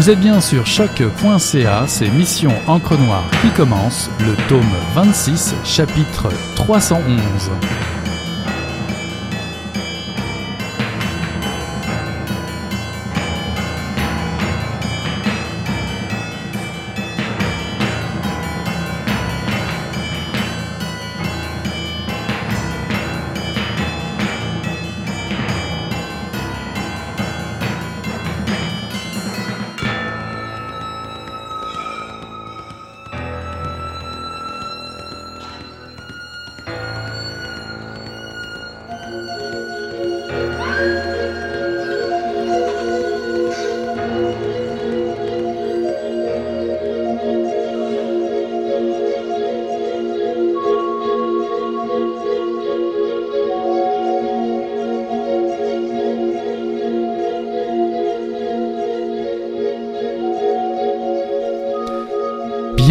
Vous êtes bien sur choc.ca, c'est Mission Encre Noire qui commence, le tome 26, chapitre 311.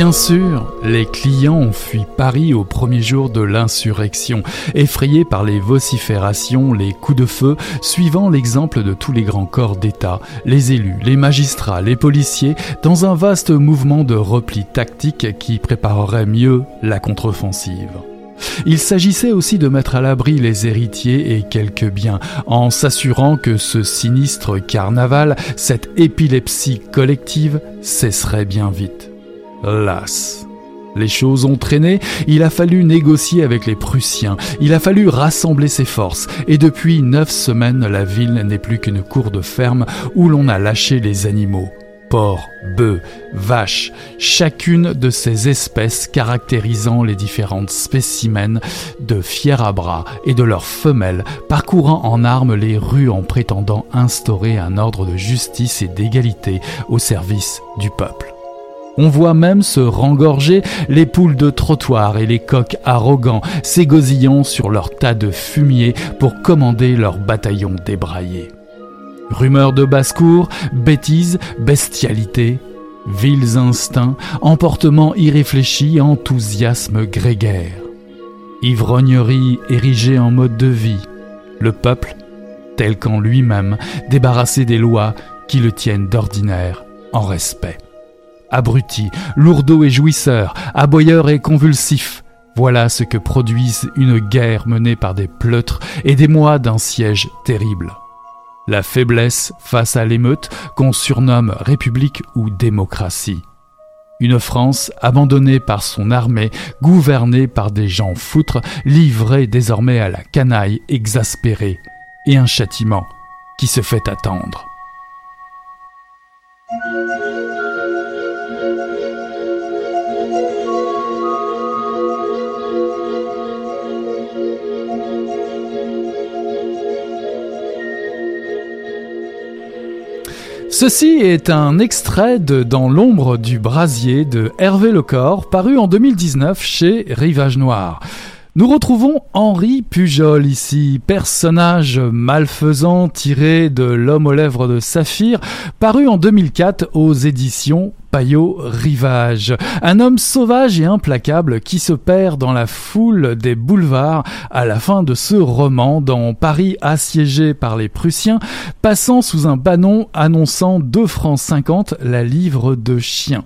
Bien sûr, les clients ont fui Paris au premier jour de l'insurrection, effrayés par les vociférations, les coups de feu, suivant l'exemple de tous les grands corps d'État, les élus, les magistrats, les policiers, dans un vaste mouvement de repli tactique qui préparerait mieux la contre-offensive. Il s'agissait aussi de mettre à l'abri les héritiers et quelques biens, en s'assurant que ce sinistre carnaval, cette épilepsie collective, cesserait bien vite. Las. Les choses ont traîné, il a fallu négocier avec les Prussiens, il a fallu rassembler ses forces, et depuis neuf semaines la ville n'est plus qu'une cour de ferme où l'on a lâché les animaux. Porcs, bœufs, vaches, chacune de ces espèces caractérisant les différentes spécimens de fiers à bras et de leurs femelles parcourant en armes les rues en prétendant instaurer un ordre de justice et d'égalité au service du peuple. On voit même se rengorger les poules de trottoir et les coqs arrogants s'égosillant sur leur tas de fumier pour commander leur bataillon débraillé. Rumeurs de basse-cour, bêtises, bestialité, vils instincts, emportements irréfléchis, enthousiasme grégaire. Ivrognerie érigée en mode de vie, le peuple, tel qu'en lui-même, débarrassé des lois qui le tiennent d'ordinaire en respect abrutis, lourdeaux et jouisseurs, aboyeurs et convulsifs. Voilà ce que produisent une guerre menée par des pleutres et des mois d'un siège terrible. La faiblesse face à l'émeute qu'on surnomme République ou démocratie. Une France abandonnée par son armée, gouvernée par des gens foutres, livrée désormais à la canaille exaspérée, et un châtiment qui se fait attendre. Ceci est un extrait de Dans l'ombre du brasier de Hervé Lecor, paru en 2019 chez Rivage Noir. Nous retrouvons Henri Pujol ici, personnage malfaisant tiré de L'homme aux lèvres de saphir, paru en 2004 aux éditions Payot Rivage, un homme sauvage et implacable qui se perd dans la foule des boulevards à la fin de ce roman dans Paris assiégé par les Prussiens, passant sous un banon annonçant 2 francs 50 la livre de chien.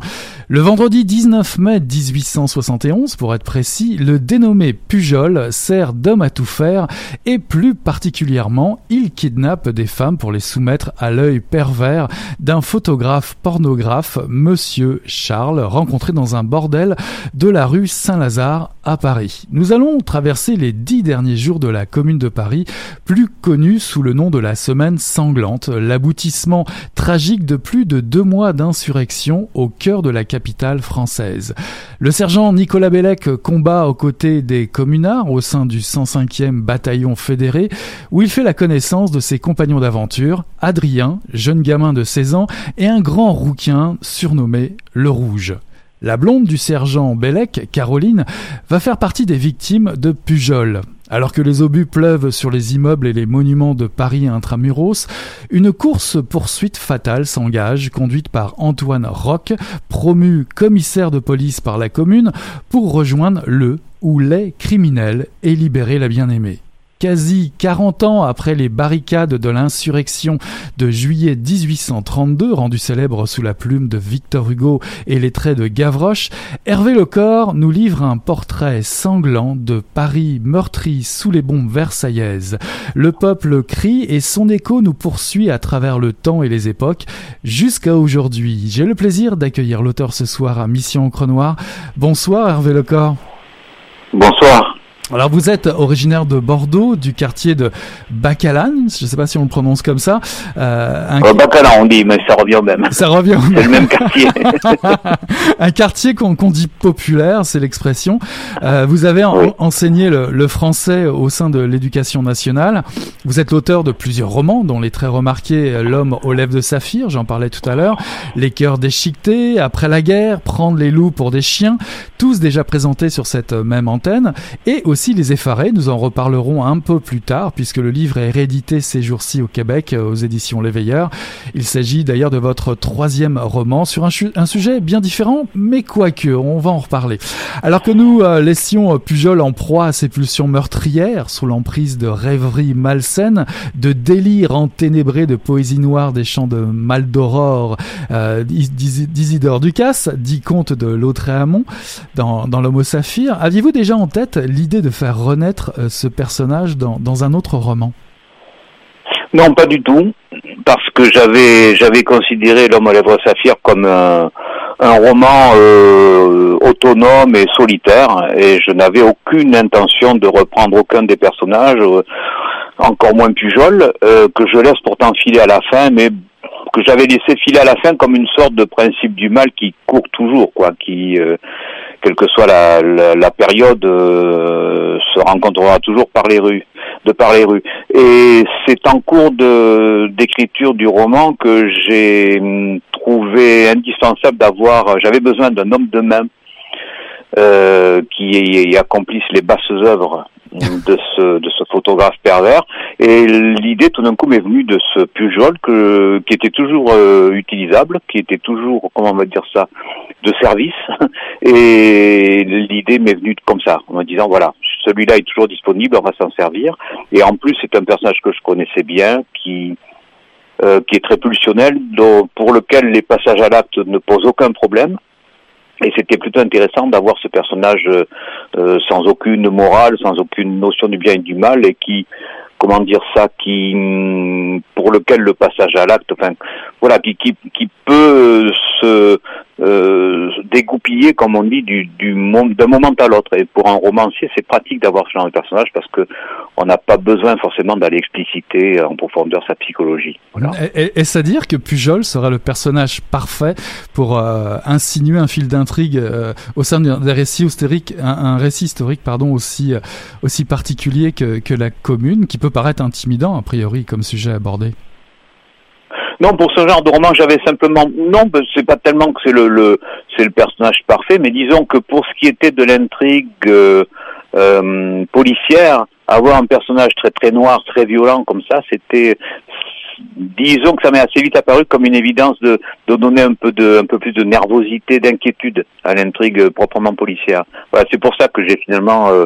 Le vendredi 19 mai 1871, pour être précis, le dénommé Pujol sert d'homme à tout faire et plus particulièrement, il kidnappe des femmes pour les soumettre à l'œil pervers d'un photographe pornographe, Monsieur Charles, rencontré dans un bordel de la rue Saint-Lazare à Paris. Nous allons traverser les dix derniers jours de la commune de Paris, plus connue sous le nom de la semaine sanglante, l'aboutissement tragique de plus de deux mois d'insurrection au cœur de la capitale française. Le sergent Nicolas Bellec combat aux côtés des communards au sein du 105e bataillon fédéré, où il fait la connaissance de ses compagnons d'aventure, Adrien, jeune gamin de 16 ans, et un grand rouquin surnommé le Rouge. La blonde du sergent Bellec, Caroline, va faire partie des victimes de Pujol. Alors que les obus pleuvent sur les immeubles et les monuments de Paris intramuros, une course-poursuite fatale s'engage, conduite par Antoine Roch, promu commissaire de police par la commune, pour rejoindre le ou les criminels et libérer la bien-aimée. Quasi 40 ans après les barricades de l'insurrection de juillet 1832, rendu célèbre sous la plume de Victor Hugo et les traits de Gavroche, Hervé Lecor nous livre un portrait sanglant de Paris meurtri sous les bombes versaillaises. Le peuple crie et son écho nous poursuit à travers le temps et les époques jusqu'à aujourd'hui. J'ai le plaisir d'accueillir l'auteur ce soir à Mission Encre Noire. Bonsoir Hervé Lecor. Bonsoir. Alors vous êtes originaire de Bordeaux, du quartier de Bacalan, je ne sais pas si on le prononce comme ça. Euh, un... Euh, Bacalan on dit, mais ça revient au même. Ça revient au même. C'est le même quartier. un quartier qu'on dit populaire, c'est l'expression. Euh, vous avez enseigné le, le, français au sein de l'éducation nationale. Vous êtes l'auteur de plusieurs romans, dont les très remarqués L'homme aux lèvres de saphir, j'en parlais tout à l'heure, Les cœurs déchiquetés, Après la guerre, Prendre les loups pour des chiens, tous déjà présentés sur cette même antenne, et aussi Les Effarés. Nous en reparlerons un peu plus tard puisque le livre est réédité ces jours-ci au Québec euh, aux éditions L'Éveilleur. Il s'agit d'ailleurs de votre troisième roman sur un, sujet bien différent, mais quoique, on va en reparler. Alors que nous euh, laissions Pujol en proie à ses pulsions meurtrières sous l'emprise de rêveries malsaines, de délires enténébrés de poésie noire des chants de Maldoror, euh, d'Isidore Ducasse, dit conte de Lautréamont dans, dans l'Homo Saphir, aviez-vous déjà en tête l'idée de faire renaître euh, ce personnage dans, dans un autre roman. Non, pas du tout, parce que j'avais j'avais considéré L'homme à lèvres saphir comme un, un roman euh, autonome et solitaire, et je n'avais aucune intention de reprendre aucun des personnages, euh, encore moins Pujol, que je laisse pourtant filer à la fin, mais que j'avais laissé filer à la fin comme une sorte de principe du mal qui court toujours, quoi, qui quelle que soit la, la, période, euh, se rencontrera toujours par les rues, de par les rues. Et c'est en cours d'écriture du roman que j'ai hum, trouvé indispensable d'avoir. J'avais besoin d'un homme de main euh, qui accomplisse les basses œuvres de ce, de ce photographe pervers. Et l'idée, tout d'un coup, m'est venue de ce Pujol que, qui était toujours euh, utilisable, qui était toujours, comment on va dire ça, de service. Et l'idée m'est venue comme ça, en me disant, voilà, celui-là est toujours disponible, on va s'en servir. Et en plus, c'est un personnage que je connaissais bien, qui, euh, qui est très pulsionnel, dont, pour lequel les passages à l'acte ne posent aucun problème. Et c'était plutôt intéressant d'avoir ce personnage euh, euh, sans aucune morale, sans aucune notion du bien et du mal, et qui, comment dire ça, qui, pour lequel le passage à l'acte, enfin, voilà, qui, qui, qui peut se euh, dégoupiller, comme on dit, du, du d'un moment à l'autre. Et pour un romancier, c'est pratique d'avoir ce genre de personnage parce que on n'a pas besoin forcément d'aller expliciter en profondeur sa psychologie. Est-ce à dire que Pujol sera le personnage parfait pour euh, insinuer un fil d'intrigue euh, au sein d'un récit historique, un, récit historique pardon aussi aussi particulier que la commune, qui peut paraître intimidant a priori comme sujet abordé? Non, pour ce genre de roman, j'avais simplement non, c'est pas tellement que c'est le, le c'est le personnage parfait, mais disons que pour ce qui était de l'intrigue euh, euh, policière, avoir un personnage très très noir, très violent comme ça, c'était disons que ça m'est assez vite apparu comme une évidence de, de donner un peu de un peu plus de nervosité, d'inquiétude à l'intrigue proprement policière. Voilà, c'est pour ça que j'ai finalement euh,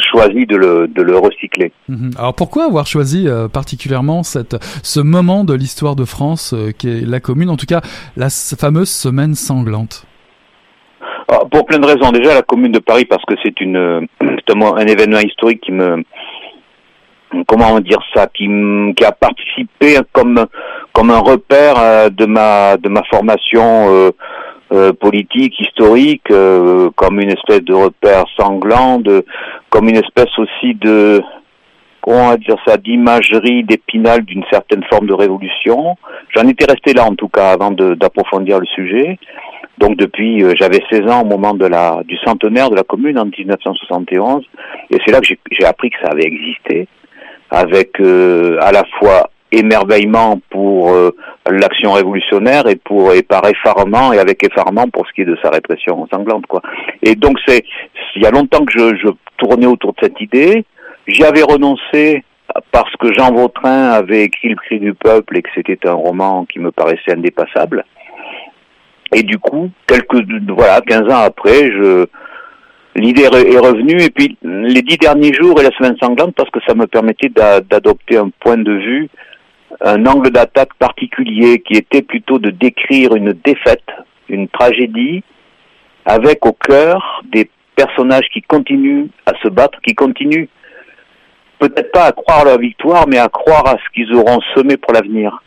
choisi de le, de le recycler. Mhm. Alors pourquoi avoir choisi euh, particulièrement cette, ce moment de l'histoire de France euh, qui est la commune, en tout cas la fameuse semaine sanglante? Ah, Pour plein de raisons. Déjà la commune de Paris parce que c'est une un, un événement historique qui me comment dire ça qui, qui a participé comme comme un repère euh, de ma de ma formation euh, politique, historique, euh, comme une espèce de repère sanglant, de, comme une espèce aussi de, comment on va dire ça, d'imagerie, d'épinal d'une certaine forme de révolution. J'en étais resté là en tout cas avant d'approfondir le sujet. Donc depuis, euh, j'avais 16 ans au moment de la, du centenaire de la commune en 1971, et c'est là que j'ai appris que ça avait existé, avec à la fois émerveillement pour euh, l'action révolutionnaire et pour et par effarement et avec effarement pour ce qui est de sa répression sanglante quoi. Et donc c'est il y a longtemps que je, tournais autour de cette idée. J'y avais renoncé parce que Jean Vautrin avait écrit Le cri du peuple et que c'était un roman qui me paraissait indépassable. Et du coup, quelques voilà, 15 ans après, l'idée est revenue et puis les dix derniers jours et la semaine sanglante parce que ça me permettait d'adopter un point de vue, un angle d'attaque particulier qui était plutôt de décrire une défaite, une tragédie, avec au cœur des personnages qui continuent à se battre, qui continuent peut-être pas à croire à leur victoire, mais à croire à ce qu'ils auront semé pour l'avenir.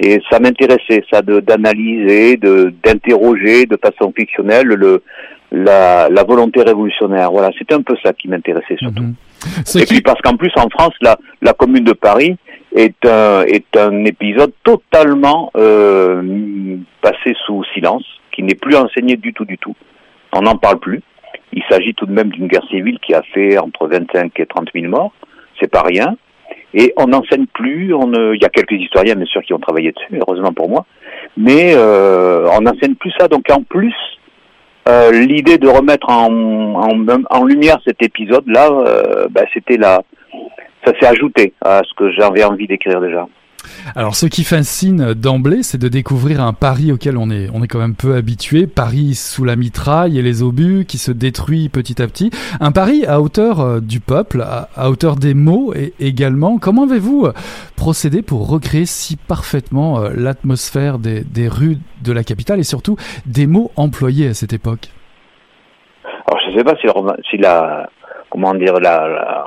Et ça m'intéressait, ça, d'analyser, de, d'interroger de façon fictionnelle le, la, la volonté révolutionnaire. Voilà, c'était un peu ça qui m'intéressait surtout. Mhm. Et puis parce qu'en plus en France, la, la Commune de Paris est un, est un épisode totalement euh, passé sous silence, qui n'est plus enseigné du tout, du tout. On n'en parle plus. Il s'agit tout de même d'une guerre civile qui a fait entre 25 et 30 000 morts. C'est pas rien. Et on n'enseigne plus. Il y a quelques historiens, bien sûr, qui ont travaillé dessus, heureusement pour moi. Mais euh, on n'enseigne plus ça. Donc en plus, euh, l'idée de remettre en, en, lumière cet épisode-là, bah, c'était là, ça s'est ajouté à ce que j'avais envie d'écrire déjà. Alors, ce qui fascine d'emblée, c'est de découvrir un Paris auquel on est, on est quand même peu habitué. Paris sous la mitraille et les obus qui se détruit petit à petit. Un Paris à hauteur euh, du peuple, à, hauteur des mots et, également. Comment avez-vous euh, procédé pour recréer si parfaitement euh, l'atmosphère des, des rues de la capitale et surtout des mots employés à cette époque? Alors, je ne sais pas si, si la, comment dire, la la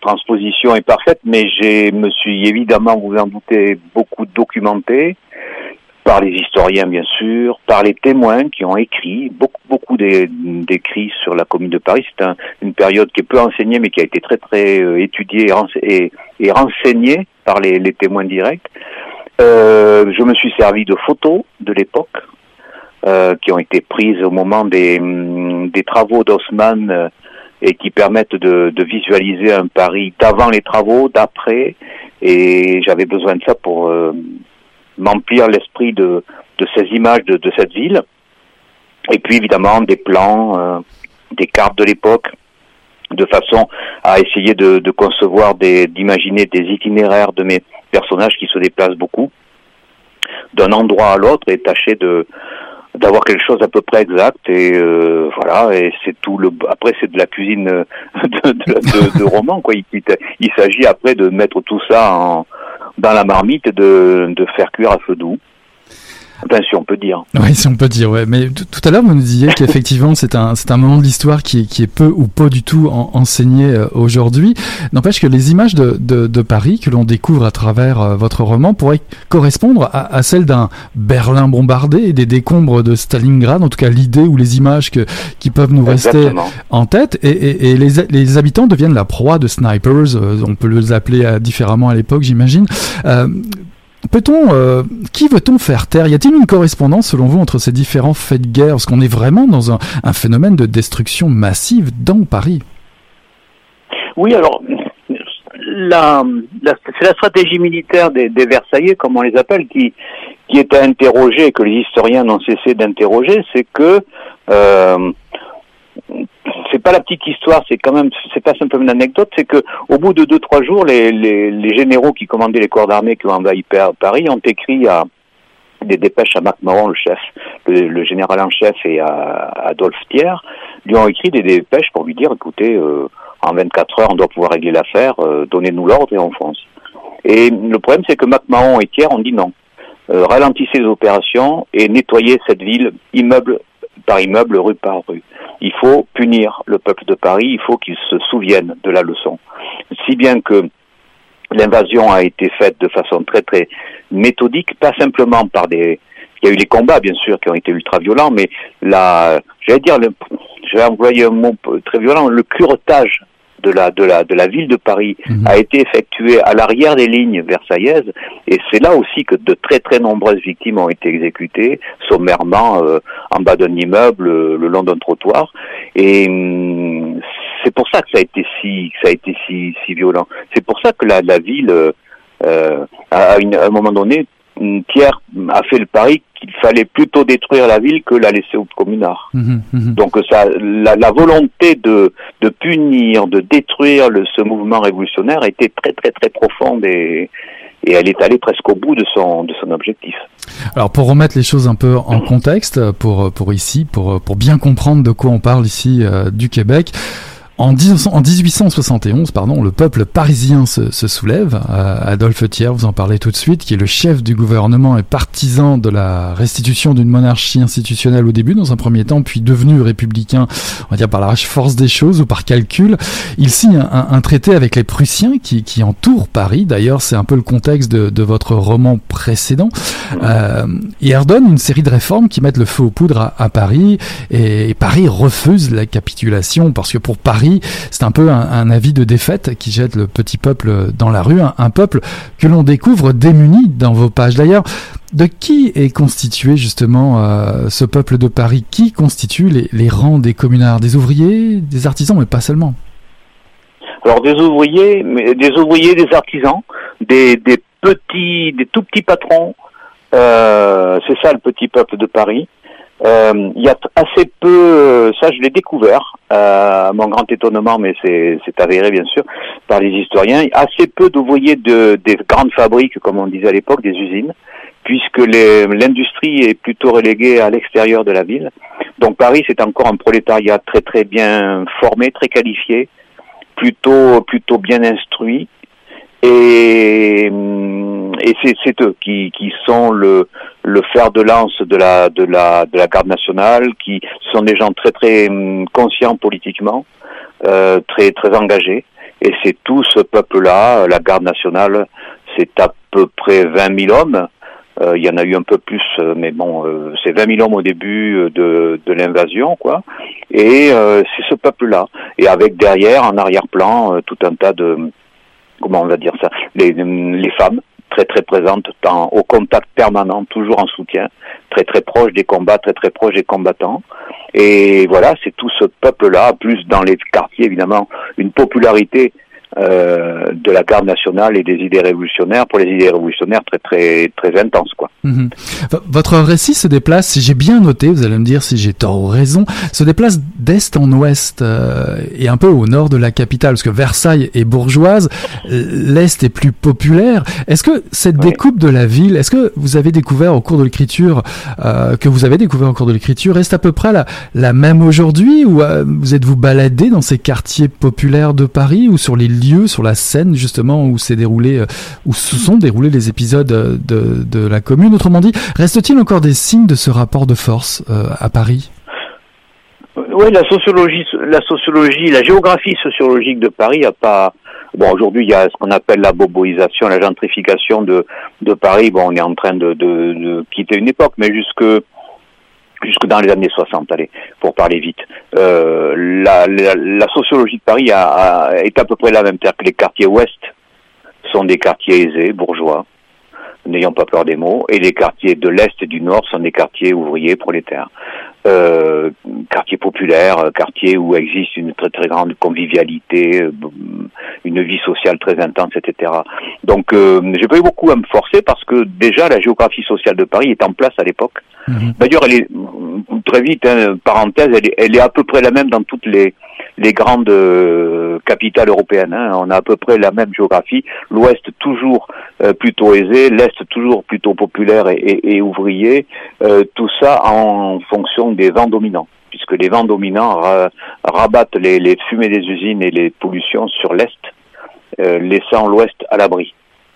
transposition est parfaite, mais je me suis évidemment, vous en doutez, beaucoup documenté par les historiens bien sûr, par les témoins qui ont écrit, beaucoup beaucoup d'écrits sur la Commune de Paris. C'est une période qui est peu enseignée, mais qui a été très très euh, étudiée et, renseignée par les, témoins directs. Euh, je me suis servi de photos de l'époque euh, qui ont été prises au moment des, des travaux d'Haussmann et qui permettent de, de visualiser un Paris d'avant les travaux, d'après, et j'avais besoin de ça pour euh, m'emplir l'esprit de, de ces images de, de, cette ville. Et puis évidemment des plans, euh, des cartes de l'époque, de façon à essayer de, de concevoir, d'imaginer des itinéraires de mes personnages qui se déplacent beaucoup d'un endroit à l'autre et tâcher de, d'avoir quelque chose à peu près exact et euh, voilà et c'est tout le après c'est de la cuisine de, de, de, roman quoi. Il, il s'agit après de mettre tout ça en, dans la marmite et de, de faire cuire à feu doux Enfin, si on peut dire. Oui, si on peut dire, ouais. Mais tout à l'heure, vous nous disiez qu'effectivement, c'est un, c'est un moment de l'histoire qui, qui est peu ou pas du tout enseigné euh, aujourd'hui. N'empêche que les images de, de, de Paris que l'on découvre à travers euh, votre roman pourraient correspondre à, à celles d'un Berlin bombardé et des décombres de Stalingrad, en tout cas l'idée ou les images que, qui peuvent nous rester en tête. Et, et, et les, les, habitants deviennent la proie de snipers, euh, on peut les appeler différemment à l'époque, j'imagine. Euh, Peut-on, euh, qui veut-on faire taire? Y a-t-il une correspondance selon vous entre ces différents faits de guerre? Parce qu'on est vraiment dans un, phénomène de destruction massive dans Paris. Oui, alors la, c'est la stratégie militaire des, Versaillais, comme on les appelle, qui, qui est à interroger que les historiens n'ont cessé d'interroger, c'est que euh, c'est pas la petite histoire, c'est quand même, c'est pas simplement une anecdote, c'est que au bout de deux trois jours, les, les, les généraux qui commandaient les corps d'armée qui ont envahi Paris ont écrit à des dépêches à Marc Moron, le chef, le, général en chef, et à, Adolphe Thiers, lui ont écrit des dépêches pour lui dire, écoutez, euh, en 24 heures, on doit pouvoir régler l'affaire, euh, donnez-nous l'ordre et on fonce. Et le problème, c'est que Mac Mahon et Thiers ont dit non. Euh, ralentissez les opérations et nettoyez cette ville immeuble par immeuble, rue par rue. Il faut punir le peuple de Paris, il faut qu'il se souvienne de la leçon. Si bien que l'invasion a été faite de façon très très méthodique, pas simplement par des... Il y a eu les combats, bien sûr, qui ont été ultra violents, mais la, j'allais dire, je vais employer un mot très violent, le curetage de la, de la, de la ville de Paris mhm. a été effectué à l'arrière des lignes versaillaises et c'est là aussi que de très très nombreuses victimes ont été exécutées sommairement euh, en bas d'un immeuble euh, le long d'un trottoir. Et hum, c'est pour ça que ça a été si ça a été si si violent. C'est pour ça que la, la ville euh, à, une, à un moment donné Pierre a fait le pari qu'il fallait plutôt détruire la ville que la laisser aux communards. Mhm, mhm. Donc ça, la, volonté de, de punir, de détruire le, ce mouvement révolutionnaire était très très très profonde et, et elle est allée presque au bout de son de son objectif. Alors pour remettre les choses un peu en contexte, pour pour ici, pour pour bien comprendre de quoi on parle ici euh, du Québec. En, 1871, pardon, le peuple parisien se, soulève. Euh, Adolphe Thiers, vous en parlez tout de suite, qui est le chef du gouvernement et partisan de la restitution d'une monarchie institutionnelle au début, dans un premier temps, puis devenu républicain, on va dire par la force des choses ou par calcul. Il signe un, traité avec les Prussiens qui, qui entourent Paris. D'ailleurs, c'est un peu le contexte de, votre roman précédent. Euh, et ordonne une série de réformes qui mettent le feu aux poudres à, Paris. et Paris refuse la capitulation parce que pour Paris, c'est un peu un, avis de défaite qui jette le petit peuple dans la rue, un, peuple que l'on découvre démuni dans vos pages. D'ailleurs, de qui est constitué justement euh, ce peuple de Paris? Qui constitue les, rangs des communards? Des ouvriers, des artisans, mais pas seulement Alors des ouvriers, des ouvriers, des artisans, des, petits, des tout petits patrons. Euh, c'est ça le petit peuple de Paris. Euh, il y a assez peu, euh, ça je l'ai découvert, euh, à mon grand étonnement, mais c'est avéré bien sûr par les historiens, assez peu d'ouvriers de, des grandes fabriques, comme on disait à l'époque, des usines, puisque l'industrie est plutôt reléguée à l'extérieur de la ville. Donc Paris, c'est encore un prolétariat très très bien formé, très qualifié, plutôt plutôt bien instruit, et, et c'est eux qui sont le, le fer de lance de la, de, la, de la garde nationale, qui sont des gens très très hum, conscients politiquement, euh, très très engagés. Et c'est tout ce peuple-là, la garde nationale, c'est à peu près 20 000 hommes. Euh, il y en a eu un peu plus, euh, mais bon, c'est 20 000 hommes au début de, de l'invasion, quoi. Et c'est ce peuple-là. Et avec derrière, en arrière-plan, tout un tas de, comment on va dire ça, les, les femmes très très présentes, dans, au contact permanent, toujours en soutien, très très proche des combats, très très proche des combattants. Et voilà, c'est tout ce peuple-là, plus dans les quartiers évidemment, une popularité euh, de la garde nationale et des idées révolutionnaires pour les idées révolutionnaires très très très intenses quoi. Mhm. Votre récit se déplace, si j'ai bien noté, vous allez me dire si j'ai tort ou raison, se déplace d'est en ouest euh, et un peu au nord de la capitale parce que Versailles est bourgeoise, l'est est plus populaire. Est-ce que cette découpe de la ville, est-ce que vous avez découvert au cours de l'écriture euh, que vous avez découvert au cours de l'écriture reste à peu près la, la même aujourd'hui ou vous êtes vous baladé dans ces quartiers populaires de Paris ou sur les lieu, sur la scène justement où s'est déroulé, euh, où se sont déroulés les épisodes euh, de, la commune. Autrement dit, reste-t-il encore des signes de ce rapport de force euh, à Paris? Oui, la sociologie, la sociologie, la géographie sociologique de Paris a pas. Bon, aujourd'hui, il y a ce qu'on appelle la boboisation, la gentrification de, Paris. Bon, on est en train de quitter une époque, mais jusque jusque dans les années 60, allez, pour parler vite. Euh, la, la, sociologie de Paris a, est à peu près la même. terre que les quartiers ouest sont des quartiers aisés, bourgeois, n'ayant pas peur des mots, et les quartiers de l'est et du nord sont des quartiers ouvriers, prolétaires. Euh, quartiers populaires, quartiers où existe une très très grande convivialité, euh, une vie sociale très intense, etc. Donc, euh, j'ai pas eu beaucoup à me forcer parce que déjà la géographie sociale de Paris est en place à l'époque. Mhm. D'ailleurs, elle est très vite, hein, parenthèse, elle est, elle est à peu près la même dans toutes les les grandes euh, capitales européennes. Hein. On a à peu près la même géographie. L'Ouest toujours euh, plutôt aisé, l'Est toujours plutôt populaire et, et, ouvrier. Euh, tout ça en fonction des vents dominants, puisque les vents dominants rabattent les, les fumées des usines et les pollutions sur l'Est, laissant l'Ouest à l'abri.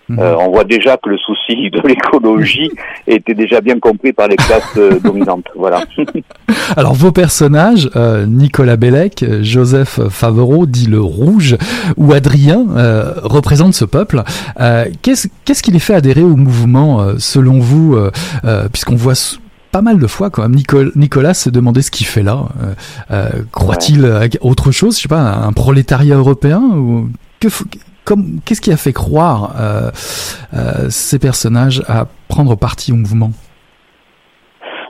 Mhm. Euh, on voit déjà que le souci de l'écologie était déjà bien compris par les classes euh, dominantes. Voilà. Alors vos personnages, euh, Nicolas Bellec, Joseph Favreau, dit le Rouge, ou Adrien, représentent ce peuple. Qu'est-ce qu'est-ce qui les fait adhérer au mouvement, selon vous, puisqu'on voit pas mal de fois quand même Nicolas, se demandait ce qu'il fait là. Croit-il à autre chose, je sais pas, un prolétariat européen ou que qu'est-ce qui a fait croire euh, euh, ces personnages à prendre parti au mouvement?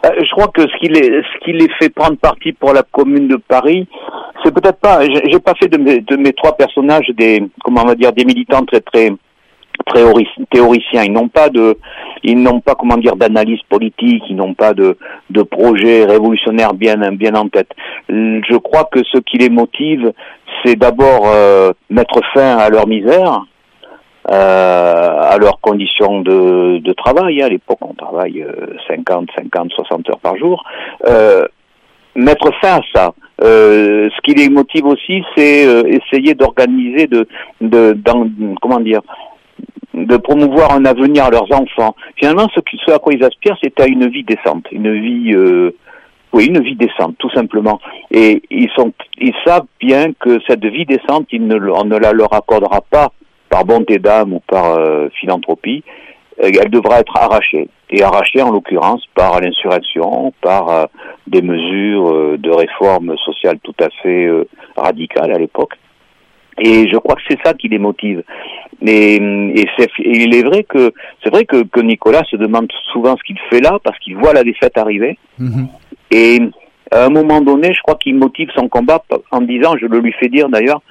Euh, je crois que ce qui les fait prendre parti pour la commune de Paris, c'est peut-être pas. J'ai pas fait de mes, trois personnages des comment on va dire des militants très très très théoriciens. Ils n'ont pas de ils n'ont pas comment dire d'analyse politique. Ils n'ont pas de de projet révolutionnaire bien bien en tête. Je crois que ce qui les motive, c'est d'abord euh, mettre fin à leur misère, à leurs conditions de, travail. Hein. À l'époque, on travaille 50, 50, 60 heures par jour. mettre fin à ça. ce qui les motive aussi, c'est essayer d'organiser, de, comment dire, de promouvoir un avenir à leurs enfants. Finalement, ce, à quoi ils aspirent, c'est à une vie décente, une vie, euh, oui, une vie décente, tout simplement. Et ils sont, ils savent bien que cette vie décente, on ne la leur accordera pas par bonté d'âme ou par euh, philanthropie. Euh, elle devra être arrachée. Et arrachée, en l'occurrence, par l'insurrection, par des mesures de réforme sociale tout à fait radicales à l'époque. Et je crois que c'est ça qui les motive. Et, et, il est vrai que c'est vrai que, Nicolas se demande souvent ce qu'il fait là parce qu'il voit la défaite arriver. Mhm. Et à un moment donné, je crois qu'il motive son combat en disant, je le lui fais dire d'ailleurs,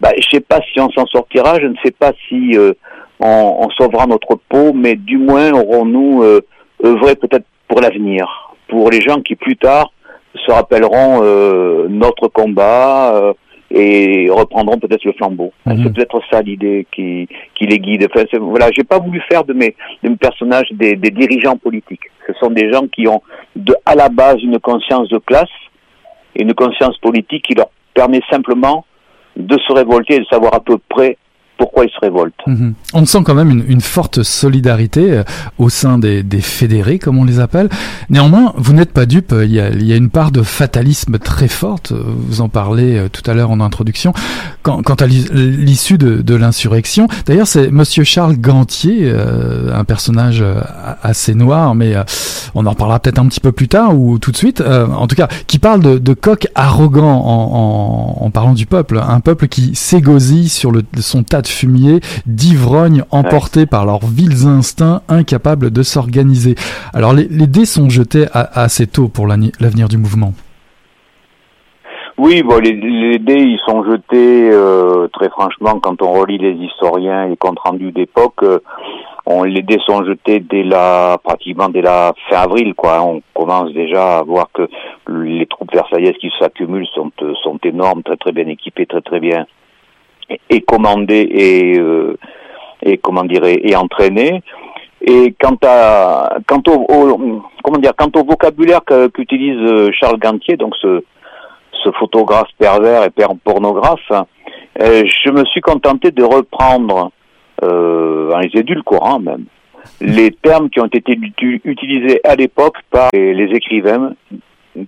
bah, je sais pas si on s'en sortira, je ne sais pas si euh, on, on, sauvera notre peau, mais du moins aurons-nous euh, œuvré peut-être pour l'avenir, pour les gens qui plus tard se rappelleront euh, notre combat, euh, et reprendront peut-être le flambeau. Mhm. C'est peut-être ça l'idée qui, qui les guide. Enfin, voilà, j'ai pas voulu faire de mes, de mes personnages des, des, dirigeants politiques. Ce sont des gens qui ont de, à la base une conscience de classe et une conscience politique qui leur permet simplement de se révolter et de savoir à peu près pourquoi ils se révoltent. Mhm. On sent quand même une, une forte solidarité euh, au sein des, des, fédérés, comme on les appelle. Néanmoins, vous n'êtes pas dupe, il y, a, il y, a, une part de fatalisme très forte, vous en parlez euh, tout à l'heure en introduction, quant, quant à l'issue de, de l'insurrection. D'ailleurs, c'est Monsieur Charles Gantier, euh, un personnage assez noir, mais on en reparlera peut-être un petit peu plus tard ou tout de suite, en tout cas, qui parle de, de coq arrogant en, en, en, parlant du peuple, un peuple qui s'égosille sur le, son tas de fumier, d'ivrognes emportés par leurs vils instincts, incapables de s'organiser. Alors les, dés sont jetés assez tôt pour l'avenir du mouvement. Oui, bon, les, dés ils sont jetés euh, très franchement quand on relit les historiens et les comptes rendus d'époque. Euh, on, les dés sont jetés dès la pratiquement dès la fin avril, quoi. On commence déjà à voir que les troupes versaillaises qui s'accumulent sont sont énormes, très très bien équipées, très très bien est commandé et, euh, et comment dire et entraîné. Et quant à quant au, comment dire quant au vocabulaire qu'utilise euh, Charles Gantier, donc ce ce photographe pervers et pornographe, euh, je me suis contenté de reprendre euh, dans les édulcorants même les termes qui ont été utilisés à l'époque par les écrivains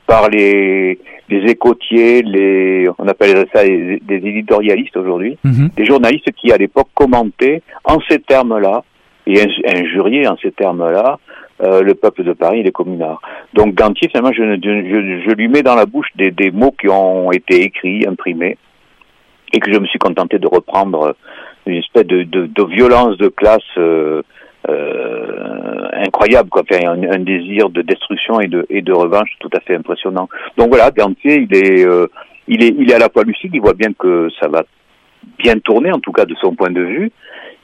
par les, les écotiers, les, on appelle ça des, éditorialistes aujourd'hui, mhm. des journalistes qui à l'époque commentaient en ces termes-là et injuriaient en ces termes-là euh, le peuple de Paris et les communards. Donc Gantier, finalement, je, je, je, lui mets dans la bouche des, des mots qui ont été écrits, imprimés, et que je me suis contenté de reprendre une espèce de, de, de violence de classe euh, euh, incroyable, quoi, un, un, désir de destruction et de, et de revanche tout à fait impressionnant. Donc voilà, Gantier, il est, euh, il est, il est à la fois lucide, il voit bien que ça va bien tourner, en tout cas de son point de vue,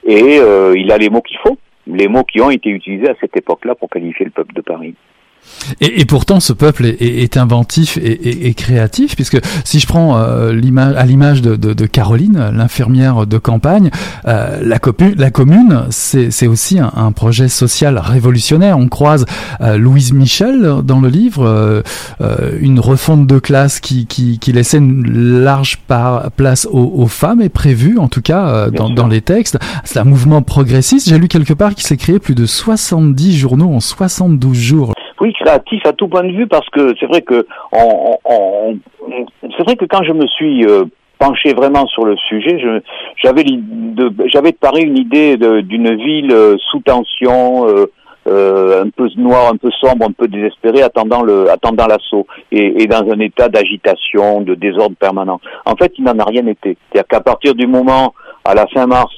et euh, il a les mots qu'il faut, les mots qui ont été utilisés à cette époque-là pour qualifier le peuple de Paris. Et, et, pourtant, ce peuple est, est, inventif et, et, créatif, puisque si je prends euh, l'image à l'image de, de, de, Caroline, l'infirmière de campagne, euh, la, la, commune, c'est aussi un, un, projet social révolutionnaire. On croise euh, Louise Michel dans le livre, euh, euh, une refonte de classe qui, qui, qui laissait une large part, place aux, aux, femmes est prévue, en tout cas dans, dans, les textes. C'est un mouvement progressiste. J'ai lu quelque part qu'il s'est créé plus de 70 journaux en 72 jours oui, créatif à tout point de vue parce que c'est vrai que on, c'est vrai que quand je me suis euh, penché vraiment sur le sujet, j'avais j'avais de Paris une idée d'une ville euh, sous tension. Euh, un peu noir, un peu sombre, un peu désespéré, attendant le, attendant l'assaut, et, et, dans un état d'agitation, de désordre permanent. En fait, il n'en a rien été. C'est-à-dire qu'à partir du moment, à la fin mars,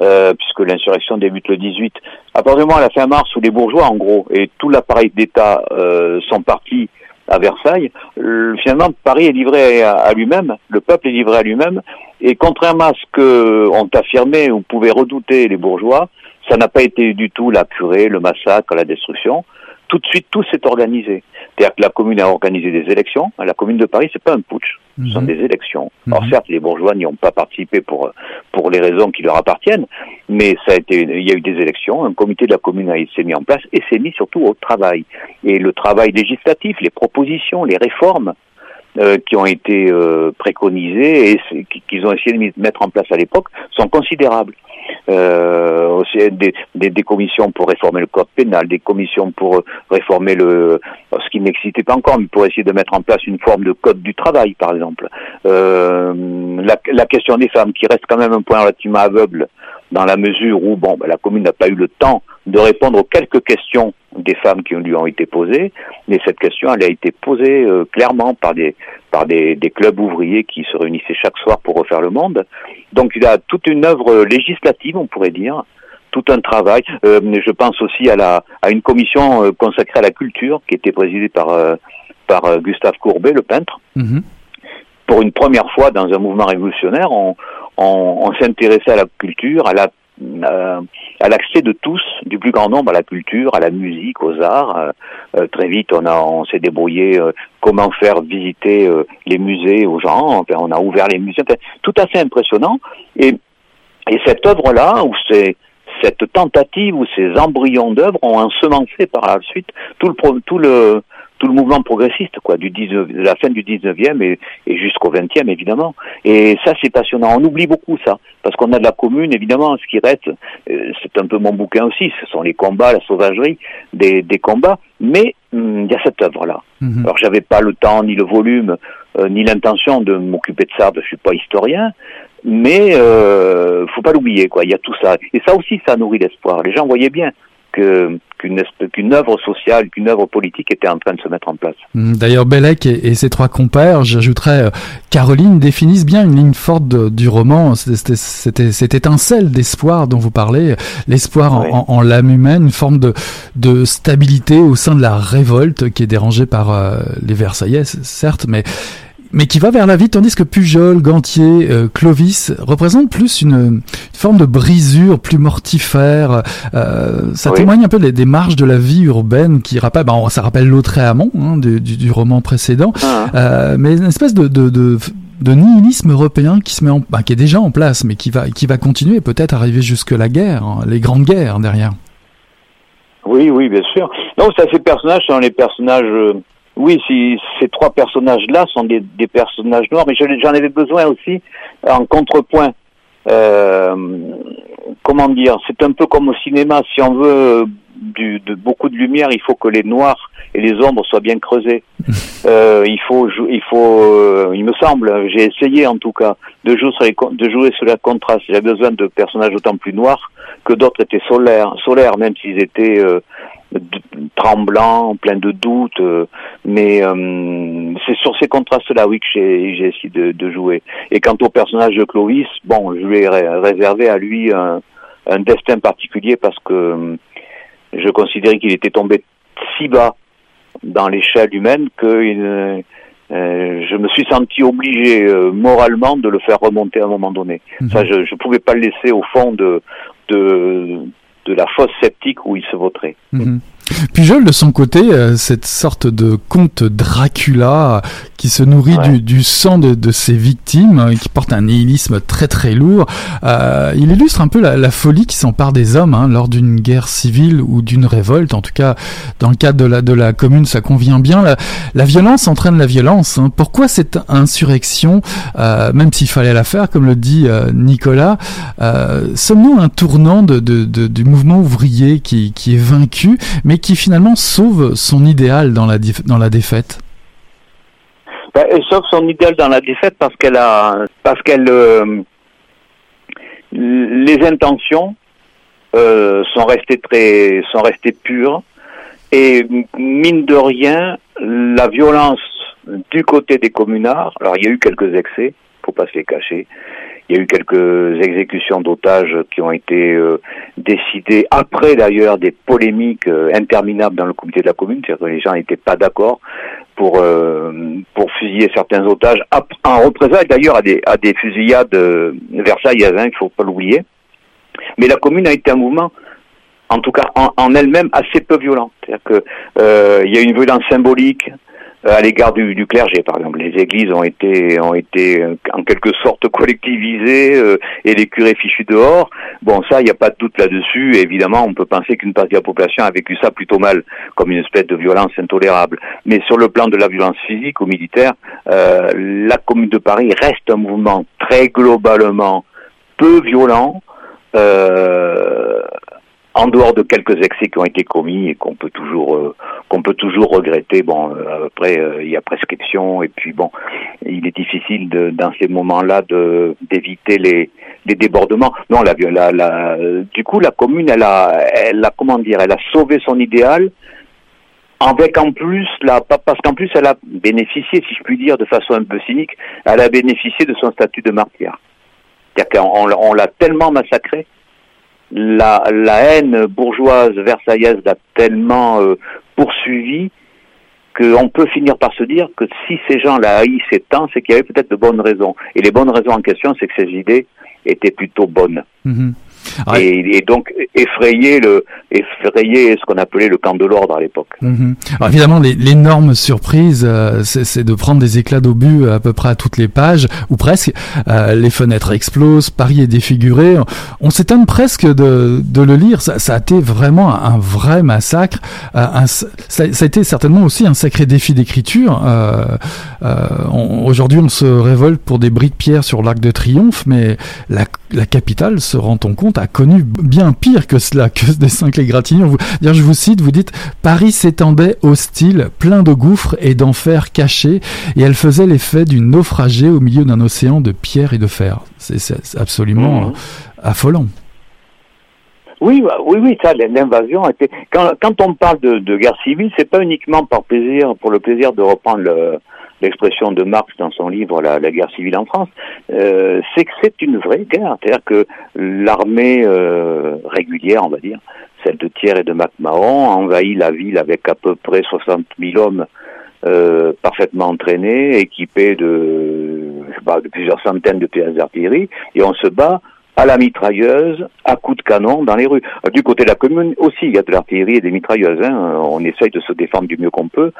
euh, puisque l'insurrection débute le 18. À partir du moment à la fin mars où les bourgeois, en gros, et tout l'appareil d'État euh, sont partis à Versailles, euh, finalement Paris est livré à, lui-même, le peuple est livré à lui-même, et contrairement à ce que ont affirmé ou pouvaient redouter les bourgeois, ça n'a pas été du tout la purée, le massacre, la destruction. Tout de suite, tout s'est organisé. C'est-à-dire que la commune a organisé des élections. La commune de Paris, c'est pas un putsch, ce sont mhm. des élections. Alors mhm. certes, les bourgeois n'y ont pas participé pour pour les raisons qui leur appartiennent, mais ça a été, il y a eu des élections. Un comité de la commune a s'est mis en place et s'est mis surtout au travail. Et le travail législatif, les propositions, les réformes euh, qui ont été euh, préconisées et qu'ils ont essayé de mettre en place à l'époque sont considérables. Euh, aussi des, des, des, commissions pour réformer le code pénal, des commissions pour réformer le ce qui n'existait pas encore, mais pour essayer de mettre en place une forme de code du travail, par exemple. Euh, la, la, question des femmes, qui reste quand même un point relativement aveugle dans la mesure où bon, ben, la commune n'a pas eu le temps de répondre aux quelques questions des femmes qui lui ont été posées, mais cette question, elle a été posée euh, clairement par des par des, clubs ouvriers qui se réunissaient chaque soir pour refaire le monde. Donc il a toute une œuvre législative, on pourrait dire, tout un travail. Euh, je pense aussi à la à une commission euh, consacrée à la culture qui était présidée par par Gustave Courbet, le peintre. Mm-hmm. Pour une première fois dans un mouvement révolutionnaire, on, s'intéressait à la culture, euh, à l'accès de tous, du plus grand nombre à la culture, à la musique, aux arts. Euh, euh, très vite, on a, on s'est débrouillé comment faire visiter les musées aux gens. Enfin, on a ouvert les musées. tout fait impressionnant. Et, et cette œuvre-là, ou cette tentative ou ces embryons d'œuvres ont ensemencé par la suite tout le, tout le, tout le mouvement progressiste, quoi, du 19, de la fin du 19e et, et jusqu'au 20e, évidemment. Et ça, c'est passionnant. On oublie beaucoup ça, parce qu'on a de la commune, évidemment, ce qui reste, euh, c'est un peu mon bouquin aussi, ce sont les combats, la sauvagerie des, des combats, mais hum, il y a cette œuvre-là. Mhm. Alors, j'avais pas le temps, ni le volume, euh, ni l'intention de m'occuper de ça, je suis pas historien, mais euh, faut pas l'oublier, quoi. Il y a tout ça. Et ça aussi, ça nourrit l'espoir. Les gens voyaient bien qu'une œuvre sociale, qu'une œuvre politique était en train de se mettre en place. Hum, d'ailleurs, Bellec et, ses trois compères, j'ajouterais euh, Caroline, définissent bien une ligne forte du roman, c'était cette étincelle d'espoir dont vous parlez, l'espoir en, l'âme humaine, une forme de, de stabilité au sein de la révolte qui est dérangée par euh, les Versaillais, certes, mais mais qui va vers la vie, tandis que Pujol, Gantier, euh, Clovis représentent plus une, forme de brisure plus mortifère. Euh, ça témoigne un peu des, des, marges de la vie urbaine qui rappelle, bah, ça rappelle l'autre Amont hein, du, du, roman précédent, ah. euh, mais une espèce de, de, de de nihilisme européen qui se met en, bah, qui est déjà en place, mais qui va, qui va continuer peut-être arriver jusque la guerre, hein, les grandes guerres derrière. Oui, oui, bien sûr. Non, ça, ces personnages sont les personnages euh, oui, si, ces trois personnages-là sont des, des, personnages noirs, mais j'en avais besoin aussi en contrepoint. Euh, comment dire C'est un peu comme au cinéma. Si on veut du, de beaucoup de lumière, il faut que les noirs et les ombres soient bien creusés. Euh, il faut, il faut, euh, il me semble, j'ai essayé en tout cas de jouer sur les, de jouer sur la contraste. J'avais besoin de personnages autant plus noirs que d'autres étaient solaires, solaires même s'ils étaient euh, tremblant, plein de doutes. Euh, mais euh, c'est sur ces contrastes-là, oui, que j'ai essayé de, de, jouer. Et quant au personnage de Clovis, bon, je lui ai réservé à lui un, un destin particulier parce que euh, je considérais qu'il était tombé si bas dans l'échelle humaine que je me suis senti obligé moralement de le faire remonter à un moment donné. Mhm. Ça, je ne pouvais pas le laisser au fond de, de, de la fosse sceptique où il se vautrait. Mhm. Pujol, de son côté, euh, cette sorte de conte Dracula qui se nourrit du, du, sang de, de, ses victimes, euh, qui porte un nihilisme très très lourd, euh, il illustre un peu la, la folie qui s'empare des hommes hein, lors d'une guerre civile ou d'une révolte. En tout cas, dans le cadre de la, de la commune, ça convient bien. La, la violence entraîne la violence. Hein. Pourquoi cette insurrection, euh, même s'il fallait la faire, comme le dit euh, Nicolas, sommes-nous un tournant de, de, du mouvement ouvrier qui, qui est vaincu, mais qui finalement sauve son idéal dans la, dans la défaite ben, Elle sauve son idéal dans la défaite parce qu'elle a, parce qu'elle, euh, les intentions euh, sont restées très, sont restées pures et mine de rien, la violence du côté des communards. Alors il y a eu quelques excès, faut pas se les cacher. Il y a eu quelques exécutions d'otages qui ont été euh, décidées après d'ailleurs des polémiques euh, interminables dans le comité de la commune, c'est-à-dire que les gens n'étaient pas d'accord pour euh, pour fusiller certains otages en représailles d'ailleurs à des à des fusillades versaillaises, hein, il faut pas l'oublier. Mais la commune a été un mouvement en tout cas en, elle-même assez peu violent. C'est-à-dire que euh, il y a une violence symbolique à l'égard du, clergé, par exemple. Les églises ont été ont été euh, en quelque sorte collectivisées euh, et les curés fichus dehors. Bon, ça, il n'y a pas de doute là-dessus. Évidemment, on peut penser qu'une partie de la population a vécu ça plutôt mal, comme une espèce de violence intolérable. Mais sur le plan de la violence physique ou militaire, la Commune de Paris reste un mouvement très globalement peu violent. Euh, en dehors de quelques excès qui ont été commis et qu'on peut toujours euh, qu'on peut toujours regretter. Bon, euh, après euh, il y a prescription et puis bon, il est difficile de, dans ces moments-là de d'éviter les les débordements. Non, la, la, la, du coup la commune elle a elle a comment dire, elle a sauvé son idéal avec en plus la parce qu'en plus elle a bénéficié, si je puis dire, de façon un peu cynique, elle a bénéficié de son statut de martyr. C'est-à-dire qu'on on l'a tellement massacré la, haine bourgeoise versaillaise l'a tellement euh, poursuivi qu'on peut finir par se dire que si ces gens la haïssaient tant, c'est qu'il y avait peut-être de bonnes raisons. Et les bonnes raisons en question, c'est que ces idées étaient plutôt bonnes. Et, et, donc effrayer le effrayer ce qu'on appelait le camp de l'ordre à l'époque. Mhm. Alors évidemment, l'énorme surprise, euh, c'est de prendre des éclats d'obus à peu près à toutes les pages ou presque. Euh, les fenêtres explosent, Paris est défiguré. On s'étonne presque de, de, le lire. Ça, ça, a été vraiment un vrai massacre. Euh, un, ça, ça, a été certainement aussi un sacré défi d'écriture. Euh, Aujourd'hui, on se révolte pour des bris de pierre sur l'Arc de Triomphe, mais la, la capitale, se rend-on compte, a connu bien pire que cela, que des cinq égratignures. Vous, je vous cite, vous dites Paris s'étendait hostile, plein de gouffres et d'enfers cachés, et elle faisait l'effet d'une naufragée au milieu d'un océan de pierre et de fer. C'est absolument mmh. affolant. Oui, bah, oui, oui, ça, l'invasion était. Quand, quand on parle de, de guerre civile, c'est pas uniquement par plaisir, pour le plaisir de reprendre le, l'expression de Marx dans son livre La, guerre civile en France, euh, c'est que c'est une vraie guerre. C'est-à-dire que l'armée euh, régulière, on va dire, celle de Thiers et de MacMahon, envahit la ville avec à peu près 60 000 hommes euh, parfaitement entraînés, équipés de, je de plusieurs centaines de pièces d'artillerie, et on se bat à la mitrailleuse, à coups de canon dans les rues. Du côté de la commune aussi, il y a de l'artillerie et des mitrailleuses. Hein. On essaye de se défendre du mieux qu'on peut,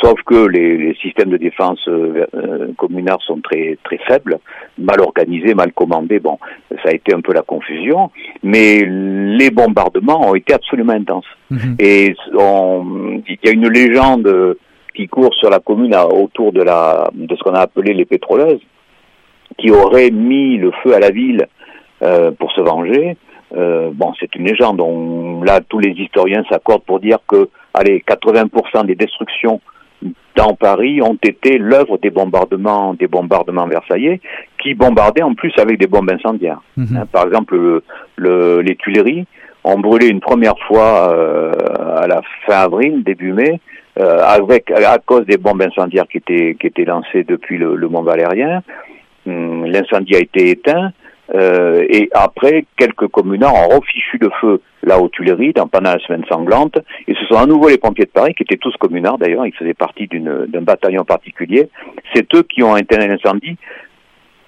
sauf que les, systèmes de défense euh, euh, communards sont très très faibles, mal organisés, mal commandés. Bon, ça a été un peu la confusion, mais les bombardements ont été absolument intenses. Mhm. Et il y a une légende qui court sur la commune autour de la de ce qu'on a appelé les pétroleuses, qui auraient mis le feu à la ville euh, pour se venger. Euh, bon, c'est une légende. On, là, tous les historiens s'accordent pour dire que, allez, 80% des destructions dans Paris ont été l'œuvre des bombardements, des bombardements versaillais, qui bombardaient en plus avec des bombes incendiaires. Mhm. Hein, par exemple, le, les Tuileries ont brûlé une première fois euh, à la fin avril, début mai, euh, avec à cause des bombes incendiaires qui étaient qui étaient lancées depuis le, le Mont Valérien. Hum, l'incendie a été éteint. Euh, et après, quelques communards ont refichu le feu là aux Tuileries pendant la semaine sanglante. Et ce sont à nouveau les pompiers de Paris, qui étaient tous communards d'ailleurs, ils faisaient partie d'un bataillon particulier. C'est eux qui ont éteint l'incendie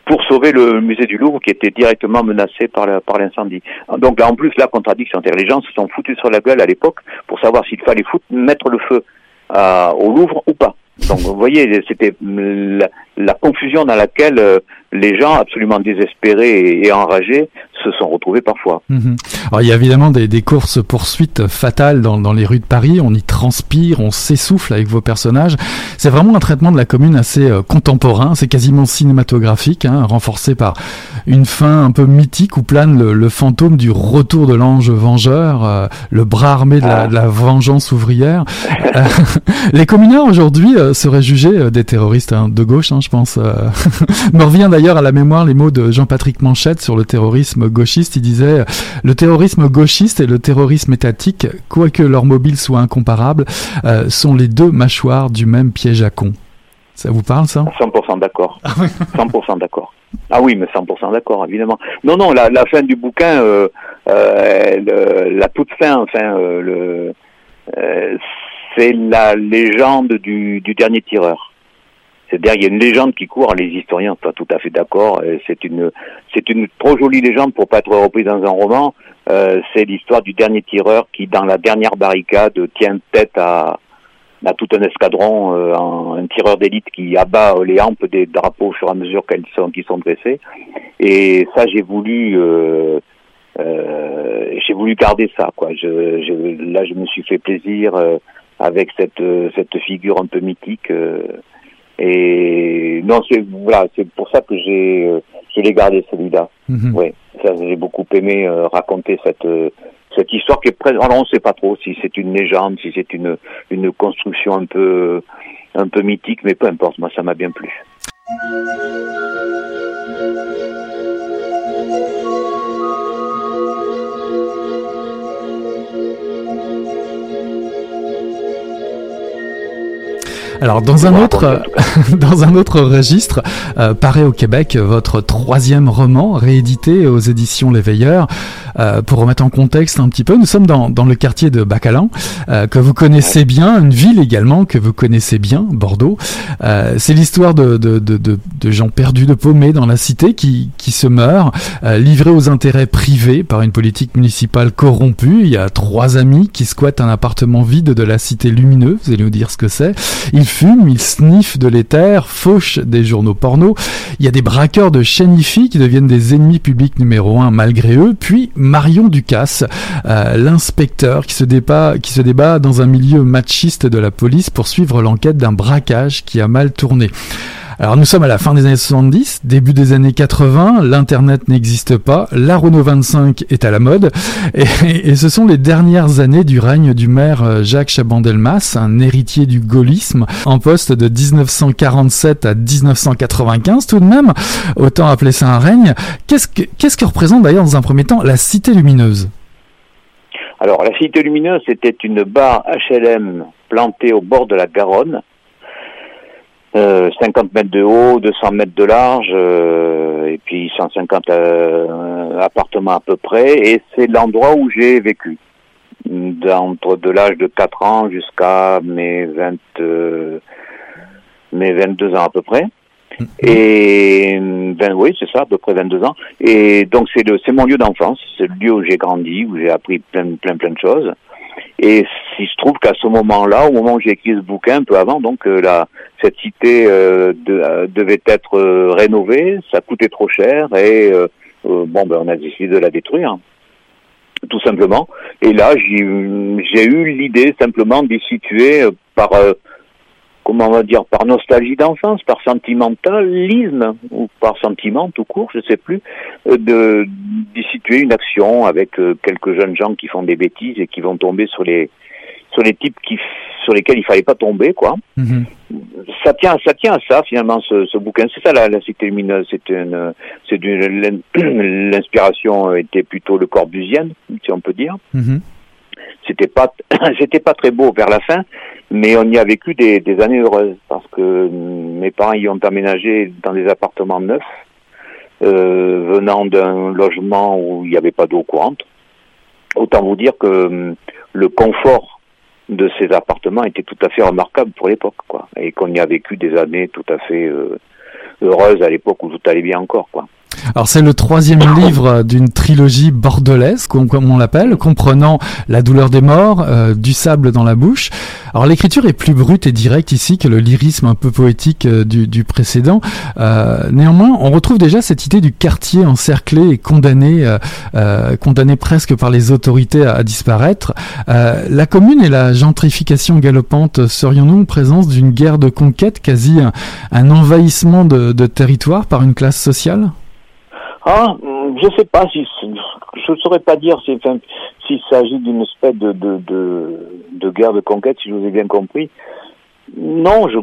pour sauver le musée du Louvre qui était directement menacé par l'incendie. Donc là, en plus, la contradiction, les gens se sont foutus sur la gueule à l'époque pour savoir s'il fallait mettre le feu au Louvre ou pas. Donc vous voyez, c'était la, confusion dans laquelle euh, les gens absolument désespérés et, enragés se sont retrouvés parfois. Mhm. Alors il y a évidemment des, des courses poursuites fatales dans, dans, les rues de Paris. On y transpire, on s'essouffle avec vos personnages. C'est vraiment un traitement de la commune assez euh, contemporain. C'est quasiment cinématographique, hein, renforcé par une fin un peu mythique où plane le, le fantôme du retour de l'ange vengeur, euh, le bras armé de la, ah. de la vengeance ouvrière. les communards aujourd'hui seraient jugés des terroristes hein, de gauche, hein, je pense. Me revient d'ailleurs à la mémoire les mots de Jean-Patrick Manchette sur le terrorisme gauchiste. Il disait Le terrorisme gauchiste et le terrorisme étatique, quoique leur mobile soit incomparable, euh, sont les deux mâchoires du même piège à con. Ça vous parle, ça? 100% d'accord. 100% ah d'accord. Ah oui, mais 100% d'accord, évidemment. Non, non, la, fin du bouquin, euh, euh, la toute fin, enfin, c'est la légende du dernier tireur. C'est-à-dire, il y a une légende qui court, les historiens sont tout à fait d'accord. C'est une, c'est une trop jolie légende pour pas être reprise dans un roman. Euh, c'est l'histoire du dernier tireur qui, dans la dernière barricade, tient tête à, à tout un escadron, euh, un, tireur d'élite qui abat les hampes des drapeaux au fur et à mesure qu'ils sont, qu'ils sont dressés. Et ça, j'ai voulu, euh, euh, j'ai voulu garder ça. Quoi. Là, je me suis fait plaisir euh, avec cette, cette figure un peu mythique. Et non, c'est voilà, c'est pour ça que j'ai euh, je l'ai gardé celui-là. Mm Oui, ça j'ai beaucoup aimé euh, raconter cette euh, cette histoire qui est présente. Alors on ne sait pas trop si c'est une légende, si c'est une une construction un peu un peu mythique, mais peu importe. Moi, ça m'a bien plu. Alors dans un autre dans un autre registre, euh, paraît au Québec votre troisième roman réédité aux éditions Les Veilleurs. Euh, pour remettre en contexte un petit peu, nous sommes dans, dans le quartier de Bacalan, euh, que vous connaissez bien, une ville également que vous connaissez bien, Bordeaux. Euh, c'est l'histoire de, de, de, de, gens perdus, de paumés dans la cité qui, qui se meurent, livrés aux intérêts privés par une politique municipale corrompue. Il y a trois amis qui squattent un appartement vide de la cité lumineuse, vous allez nous dire ce que c'est. Ils fument, ils sniffent de l'éther, fauchent des journaux porno. Il y a des braqueurs de Chenifi qui deviennent des ennemis publics numéro un malgré eux, puis Marion Ducasse, euh, l'inspecteur qui se débat qui se débat dans un milieu machiste de la police pour suivre l'enquête d'un braquage qui a mal tourné. Alors nous sommes à la fin des années 70, début des années 80, l'internet n'existe pas, la Renault 25 est à la mode, et, ce sont les dernières années du règne du maire euh, Jacques Chabandelmas, un héritier du gaullisme, en poste de 1947 à 1995 tout de même, autant appeler ça un règne. Qu'est-ce que, qu'est-ce que représente d'ailleurs dans un premier temps la Cité Lumineuse? Alors, la Cité Lumineuse, c'était une barre HLM plantée au bord de la Garonne, 50 euh, mètres de haut, 200 mètres de large, euh, et puis 150 euh, appartements à peu près. Et c'est l'endroit où j'ai vécu, entre de l'âge de 4 ans jusqu'à mes 20, mes 22 ans à peu près. Mm-hmm. Et ben oui, c'est ça, à peu près 22 ans. Et donc c'est c'est mon lieu d'enfance, c'est le lieu où j'ai grandi, où j'ai appris plein plein plein de choses. Et il se trouve qu'à ce moment-là, au moment où j'ai écrit ce bouquin, un peu avant, donc euh, la, cette cité euh, euh, devait être rénovée, ça coûtait trop cher et bon, ben on a décidé de la détruire, tout simplement. Et là, j'ai eu l'idée simplement d'y situer par comment on va dire, par nostalgie d'enfance, par sentimentalisme, ou par sentiment tout court, je sais plus, euh, de d'y situer une action avec euh, quelques jeunes gens qui font des bêtises et qui vont tomber sur les sur les types qui sur lesquels il fallait pas tomber quoi. Mhm. Ça tient ça tient à ça finalement ce, ce bouquin. C'est ça la, la cité lumineuse. C'est une c'est l'inspiration était plutôt le corbusienne si on peut dire. Mhm. C'était pas c'était pas très beau vers la fin, mais on y a vécu des, années heureuses parce que mes parents y ont aménagé dans des appartements neufs, euh, venant d'un logement où il n'y avait pas d'eau courante. Autant vous dire que hum, le confort de ces appartements était tout à fait remarquable pour l'époque, quoi, et qu'on y a vécu des années tout à fait euh, heureuses à l'époque où tout allait bien encore, quoi. Alors c'est le troisième livre d'une trilogie bordelaise, comme, on l'appelle, comprenant La douleur des morts, euh, Du sable dans la bouche. Alors l'écriture est plus brute et directe ici que le lyrisme un peu poétique euh, du, précédent. Euh, néanmoins, on retrouve déjà cette idée du quartier encerclé et condamné, condamné presque par les autorités à, disparaître. la commune et la gentrification galopante, serions-nous en présence d'une guerre de conquête, quasi un, envahissement de, de territoire par une classe sociale? Ah, je sais pas si je saurais pas dire s'il s'agit d'une espèce de, de, de, de, guerre de conquête, si je vous ai bien compris. Non, je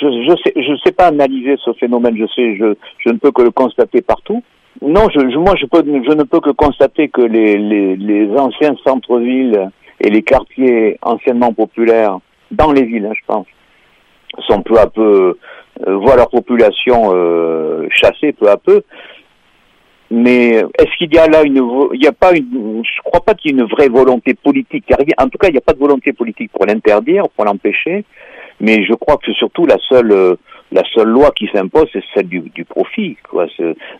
je, je sais je sais pas analyser ce phénomène. Je sais je je ne peux que le constater partout. Non, je, moi je peux je ne peux que constater que les les, les anciens centres-villes et les quartiers anciennement populaires dans les villes, hein, je pense, sont peu à peu euh, voient leur population euh, chassée peu à peu mais est-ce qu'il y a là une, il n'y a pas une, je crois pas qu'il y ait une vraie volonté politique. En tout cas, il n'y a pas de volonté politique pour l'interdire, pour l'empêcher. Mais je crois que surtout la seule, la seule loi qui s'impose, c'est celle du, profit. Quoi.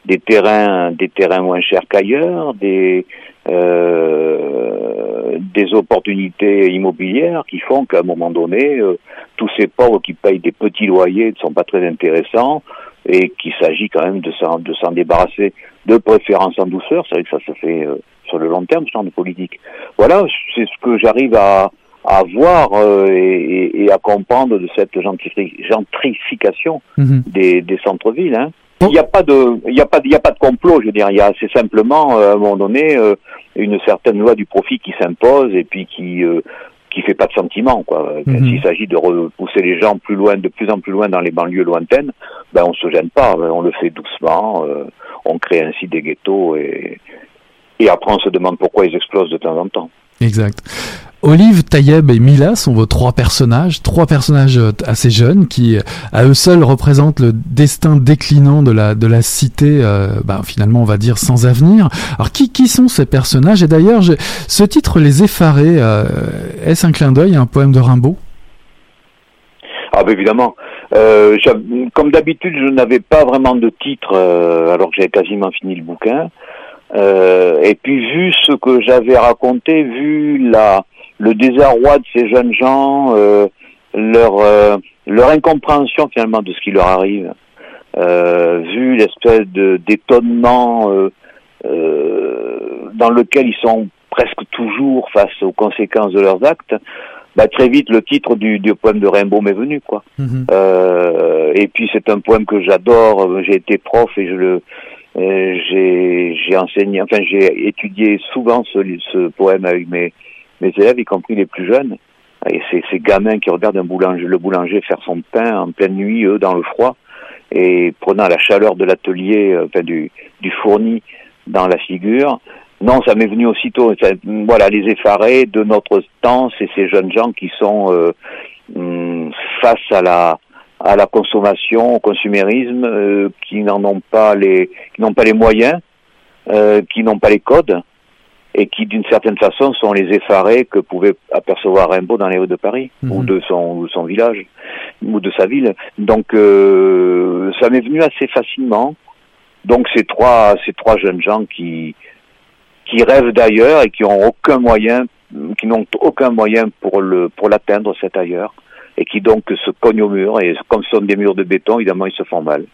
Des terrains, des terrains moins chers qu'ailleurs, des euh, des opportunités immobilières qui font qu'à un moment donné, euh, tous ces pauvres qui payent des petits loyers ne sont pas très intéressants et qu'il s'agit quand même de s'en débarrasser de préférence en douceur. C'est vrai que ça se fait euh, sur le long terme, ce genre de politique. Voilà, c'est ce que j'arrive à, à voir euh, et, et, à comprendre de cette gentrification mhm. des, des centres-villes. Hein. Il n'y a pas de, il y a pas, il y a pas de complot. Je veux dire, il y a, c'est simplement euh, à un moment donné euh, une certaine loi du profit qui s'impose et puis qui qui fait pas de sentiment quoi. Mhm. S'il s'agit de repousser les gens plus loin, de plus en plus loin dans les banlieues lointaines, ben on se gêne pas, on le fait doucement, on crée ainsi des ghettos et et après on se demande pourquoi ils explosent de temps en temps. Exact. Olive, Tayeb et Mila sont vos trois personnages, trois personnages euh, assez jeunes qui, à eux seuls, représentent le destin déclinant de la de la cité, euh, bah, finalement, on va dire sans avenir. Alors, qui qui sont ces personnages? Et d'ailleurs, ce titre, Les Effarés, euh, est-ce un clin d'œil à un poème de Rimbaud? Ah, bah, évidemment. comme d'habitude, je n'avais pas vraiment de titre alors que j'avais quasiment fini le bouquin. et puis vu ce que j'avais raconté, vu la le désarroi de ces jeunes gens, euh, leur euh, leur incompréhension finalement de ce qui leur arrive, euh, vu l'espèce de d'étonnement dans lequel ils sont presque toujours face aux conséquences de leurs actes, bah, très vite le titre du, du poème de Rimbaud m'est venu quoi. Mhm. Euh, et puis c'est un poème que j'adore. J'ai été prof et je le j'ai j'ai enseigné, enfin j'ai étudié souvent ce, ce poème avec mes mes élèves, y compris les plus jeunes, et ces, gamins qui regardent un boulanger, le boulanger faire son pain en pleine nuit, eux, dans le froid, et prenant la chaleur de l'atelier, euh, enfin du, fourni dans la figure. Non, ça m'est venu aussitôt. voilà, les effarés de notre temps, c'est ces jeunes gens qui sont euh, hum, face à la à la consommation, au consumérisme, euh, qui n'en ont pas les qui n'ont pas les moyens, qui n'ont pas les codes, et qui d'une certaine façon sont les effarés que pouvait apercevoir Rimbaud dans les rues de Paris mhm. ou de son, son village ou de sa ville. Donc euh, ça m'est venu assez facilement. Donc ces trois ces trois jeunes gens qui qui rêvent d'ailleurs et qui ont aucun moyen qui n'ont aucun moyen pour le pour l'atteindre cet ailleurs et qui donc se cognent au mur et comme ce sont des murs de béton évidemment ils se font mal.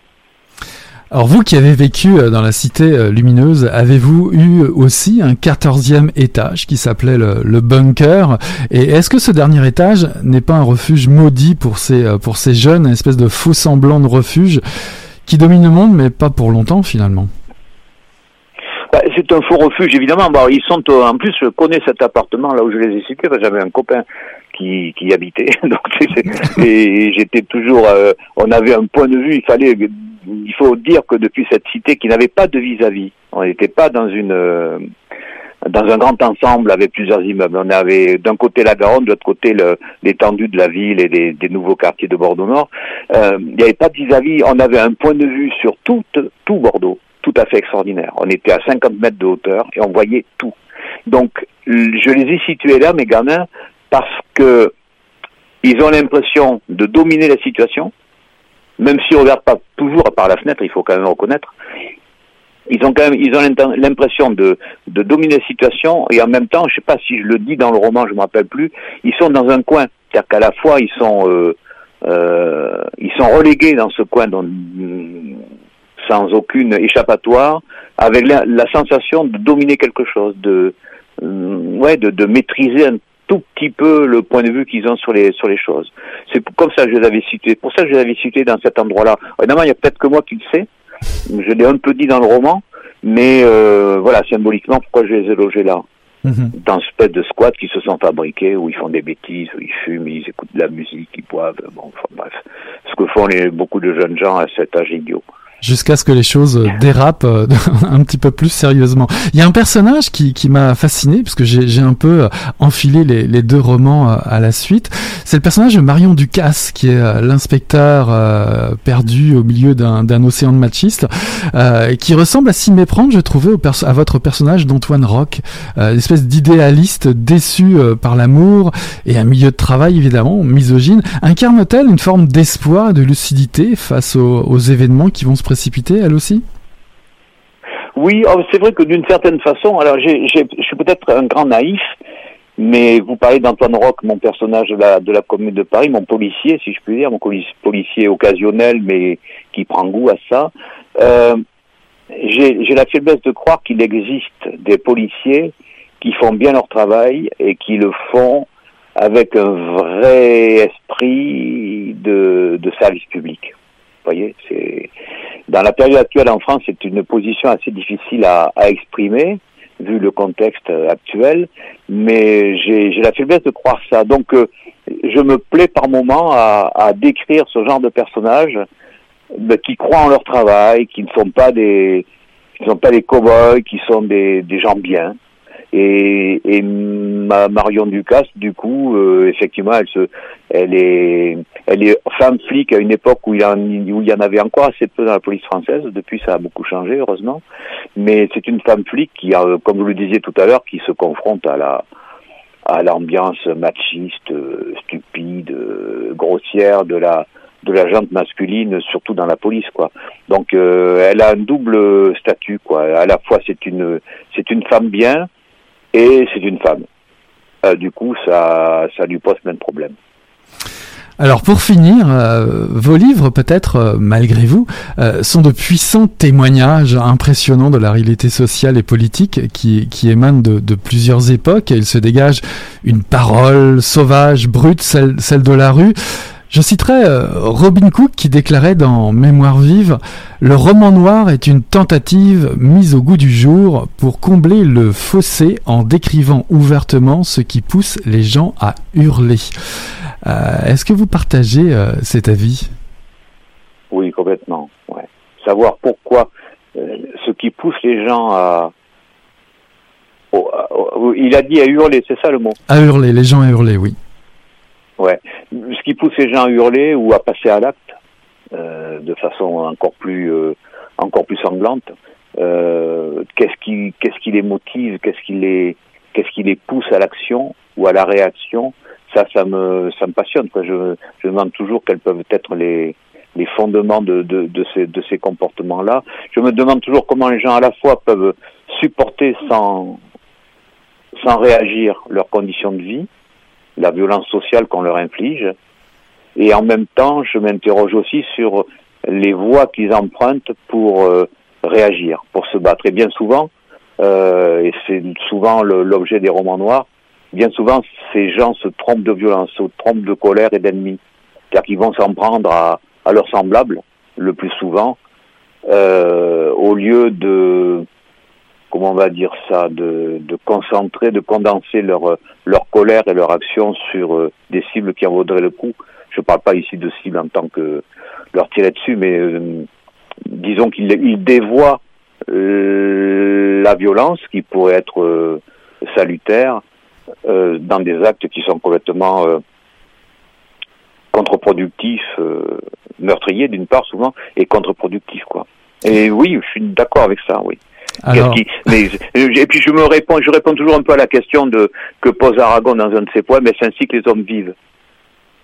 Alors vous qui avez vécu euh, dans la cité euh, lumineuse, avez-vous eu aussi un quatorzième étage qui s'appelait le, bunker? Et est-ce que ce dernier étage n'est pas un refuge maudit pour ces, euh, pour ces jeunes, une espèce de faux semblant de refuge qui domine le monde, mais pas pour longtemps finalement? Bah, c'est un faux refuge, évidemment. Bon, ils sont en plus, je connais cet appartement là où je les ai cités, j'avais un copain qui, qui y habitait, donc et j'étais toujours. on avait un point de vue. Il fallait il faut dire que depuis cette cité qui n'avait pas de vis-à-vis, on n'était pas dans une euh, dans un grand ensemble avec plusieurs immeubles. On avait d'un côté la Garonne, de l'autre côté l'étendue de la ville et des, nouveaux quartiers de Bordeaux Nord. Euh, il n'y avait pas de vis-à-vis. On avait un point de vue sur tout, tout Bordeaux, tout à fait extraordinaire. On était à 50 mètres de hauteur et on voyait tout. Donc, je les ai situés là, mes gamins, parce que ils ont l'impression de dominer la situation, même si on regarde pas toujours par la fenêtre, il faut quand même reconnaître, ils ont quand même ils ont l'impression de, dominer la situation et en même temps, je sais pas si je le dis dans le roman, je me rappelle plus, ils sont dans un coin, c'est-à-dire qu'à la fois ils sont euh, euh, ils sont relégués dans ce coin sans aucune échappatoire, avec la, sensation de dominer quelque chose, de euh, ouais, de, de maîtriser un tout petit peu le point de vue qu'ils ont sur les sur les choses. C'est comme ça que je les avais cités. Pour ça que je les avais cités dans cet endroit-là. Évidemment, il y a peut-être que moi qui le sais. Je l'ai un peu dit dans le roman, mais euh, voilà, symboliquement, pourquoi je les ai logés là? Mhm. Dans ce espèce de squat qui se sont fabriqués, où ils font des bêtises, où ils fument, ils écoutent de la musique, ils boivent, bon, enfin bref. Ce que font les, beaucoup de jeunes gens à cet âge idiot. Jusqu'à ce que les choses dérapent euh, un petit peu plus sérieusement. Il y a un personnage qui, qui m'a fasciné, parce que j'ai un peu enfilé les, les, deux romans à la suite. C'est le personnage de Marion Ducasse, qui est l'inspecteur perdu au milieu d'un océan de machistes, qui ressemble à s'y méprendre, je trouvais, au à votre personnage d'Antoine Rock, une espèce d'idéaliste déçu par l'amour et un milieu de travail évidemment misogyne. Incarne-t-elle une forme d'espoir et de lucidité face aux, événements qui vont se précipiter, elle aussi? Oui, oh, c'est vrai que d'une certaine façon, alors je suis peut-être un grand naïf, mais vous parlez d'Antoine Rock, mon personnage de la, commune de Paris, mon policier, si je puis dire, mon policier occasionnel, mais qui prend goût à ça. Euh, j'ai la faiblesse de croire qu'il existe des policiers qui font bien leur travail et qui le font avec un vrai esprit de service public. Voyez, c'est dans la période actuelle en France, c'est une position assez difficile à, à exprimer vu le contexte actuel, mais j'ai la faiblesse de croire ça. Donc, euh, je me plais par moments à, à, décrire ce genre de personnages ben, qui croient en leur travail, qui ne sont pas des, qui ne sont pas des cow-boys, qui sont des, des gens bien, et, et ma Marion Ducasse, du coup, euh, effectivement, elle se, elle est, elle est femme flic à une époque où il, en, où il y en avait encore assez peu dans la police française. Depuis, ça a beaucoup changé, heureusement. Mais c'est une femme flic qui, comme vous le disiez tout à l'heure, qui se confronte à la, à l'ambiance machiste, stupide, grossière de la, de la jante masculine, surtout dans la police, quoi. Donc, euh, elle a un double statut, quoi. À la fois, c'est une, c'est une femme bien, et c'est une femme. Euh, du coup, ça, ça lui pose plein de problèmes. Alors pour finir, euh, vos livres, peut-être euh, malgré vous, sont de puissants témoignages impressionnants de la réalité sociale et politique qui, qui émanent de, de plusieurs époques. Et il se dégage une parole sauvage, brute, celle, celle de la rue. Je citerai euh, Robin Cook qui déclarait dans Mémoire vive Le roman noir est une tentative mise au goût du jour pour combler le fossé en décrivant ouvertement ce qui pousse les gens à hurler. Euh, est-ce que vous partagez euh, cet avis? Oui, complètement. Ouais. Savoir pourquoi ce qui pousse les gens à, il a dit à hurler, c'est ça le mot? À hurler, les gens à hurler, oui. Ouais. Ce qui pousse les gens à hurler ou à passer à l'acte euh, de façon encore plus euh, encore plus sanglante. Euh, qu'est-ce qui qu'est-ce qui les motive Qu'est-ce qui les qu'est-ce qui les pousse à l'action ou à la réaction Ça, ça me ça me passionne. Je, je me demande toujours quels peuvent être les les fondements de, de, de ces, de ces comportements-là. Je me demande toujours comment les gens à la fois peuvent supporter sans, sans réagir leurs conditions de vie, la violence sociale qu'on leur inflige. Et en même temps, je m'interroge aussi sur les voies qu'ils empruntent pour euh, réagir, pour se battre. Et bien souvent, euh, et c'est souvent l'objet des romans noirs, bien souvent, ces gens se trompent de violence, se trompent de colère et d'ennemis. C'est-à-dire qu'ils vont s'en prendre à, leurs semblables, le plus souvent, euh, au lieu de comment on va dire ça, de, de, concentrer, de condenser leur, leur colère et leur action sur euh, des cibles qui en vaudraient le coup. Je ne parle pas ici de cibles en tant que leur tirer dessus, mais euh, disons qu'ils dévoient euh, la violence qui pourrait être salutaire dans des actes qui sont complètement contre-productifs, meurtriers d'une part souvent, et contre-productifs quoi. Et oui, je suis d'accord avec ça, oui. Mais, et puis je me réponds, je réponds toujours un peu à la question de que pose Aragon dans un de ses poèmes, c'est ainsi que les hommes vivent.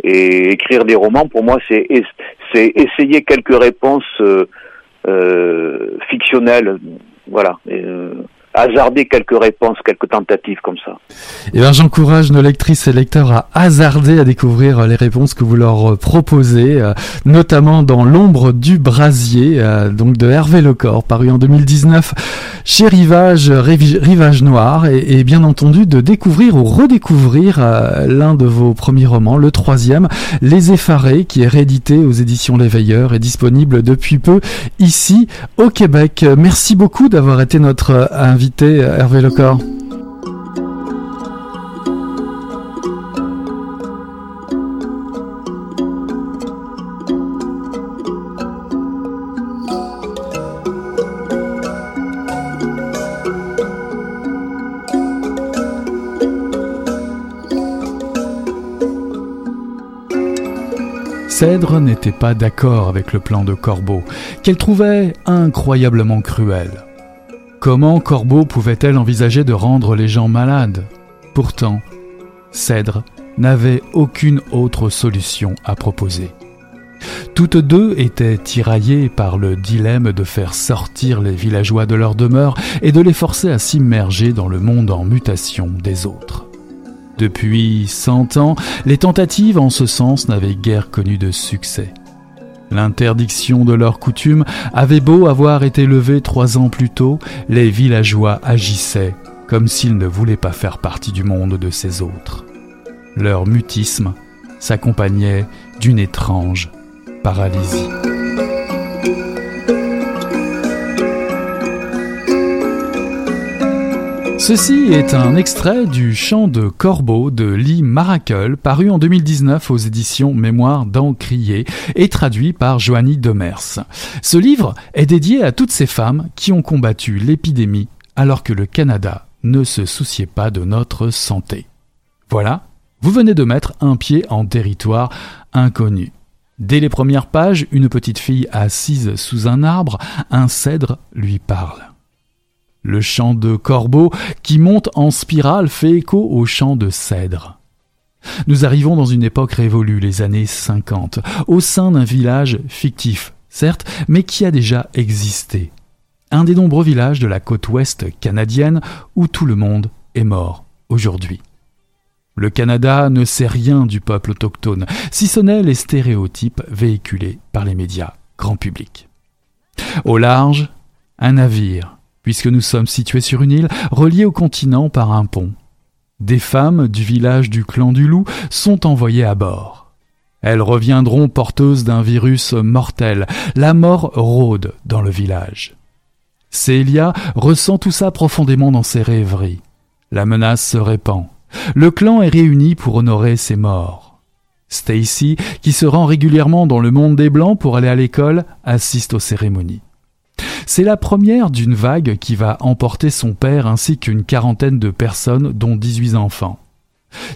Et écrire des romans, pour moi, c'est c'est essayer quelques réponses euh, euh, fictionnelles, voilà. Euh, hasarder quelques réponses, quelques tentatives comme ça. Et eh bien, j'encourage nos lectrices et lecteurs à hasarder, à découvrir les réponses que vous leur proposez, euh, notamment dans L'ombre du brasier, euh, donc de Hervé Lecor, paru en 2019 chez Rivage, Rivage Noir, et, bien entendu de découvrir ou redécouvrir euh, l'un de vos premiers romans, le troisième, Les Effarés, qui est réédité aux éditions L'Éveilleur et disponible depuis peu ici au Québec. Merci beaucoup d'avoir été notre invité invité, Hervé Lecor. Cèdre n'était pas d'accord avec le plan de Corbeau, qu'elle trouvait incroyablement cruel. Comment Corbeau pouvait-elle envisager de rendre les gens malades? Pourtant, Cèdre n'avait aucune autre solution à proposer. Toutes deux étaient tiraillées par le dilemme de faire sortir les villageois de leur demeure et de les forcer à s'immerger dans le monde en mutation des autres. Depuis cent ans, les tentatives en ce sens n'avaient guère connu de succès. L'interdiction de leurs coutumes avait beau avoir été levée trois ans plus tôt, les villageois agissaient comme s'ils ne voulaient pas faire partie du monde de ces autres. Leur mutisme s'accompagnait d'une étrange paralysie. Ceci est un extrait du chant de Corbeau de Lee Maracle, paru en 2019 aux éditions Mémoire d'Encrier et traduit par Joanie Demers. Ce livre est dédié à toutes ces femmes qui ont combattu l'épidémie alors que le Canada ne se souciait pas de notre santé. Voilà, vous venez de mettre un pied en territoire inconnu. Dès les premières pages, une petite fille assise sous un arbre, un cèdre lui parle. Le chant de corbeau qui monte en spirale fait écho au chant de cèdre. Nous arrivons dans une époque révolue, les années 50, au sein d'un village fictif, certes, mais qui a déjà existé. Un des nombreux villages de la côte ouest canadienne où tout le monde est mort aujourd'hui. Le Canada ne sait rien du peuple autochtone, si ce n'est les stéréotypes véhiculés par les médias grand public. Au large, un navire puisque nous sommes situés sur une île reliée au continent par un pont. Des femmes du village du clan du loup sont envoyées à bord. Elles reviendront porteuses d'un virus mortel. La mort rôde dans le village. Célia ressent tout ça profondément dans ses rêveries. La menace se répand. Le clan est réuni pour honorer ses morts. Stacy, qui se rend régulièrement dans le monde des Blancs pour aller à l'école, assiste aux cérémonies. C'est la première d'une vague qui va emporter son père ainsi qu'une quarantaine de personnes, dont 18 enfants.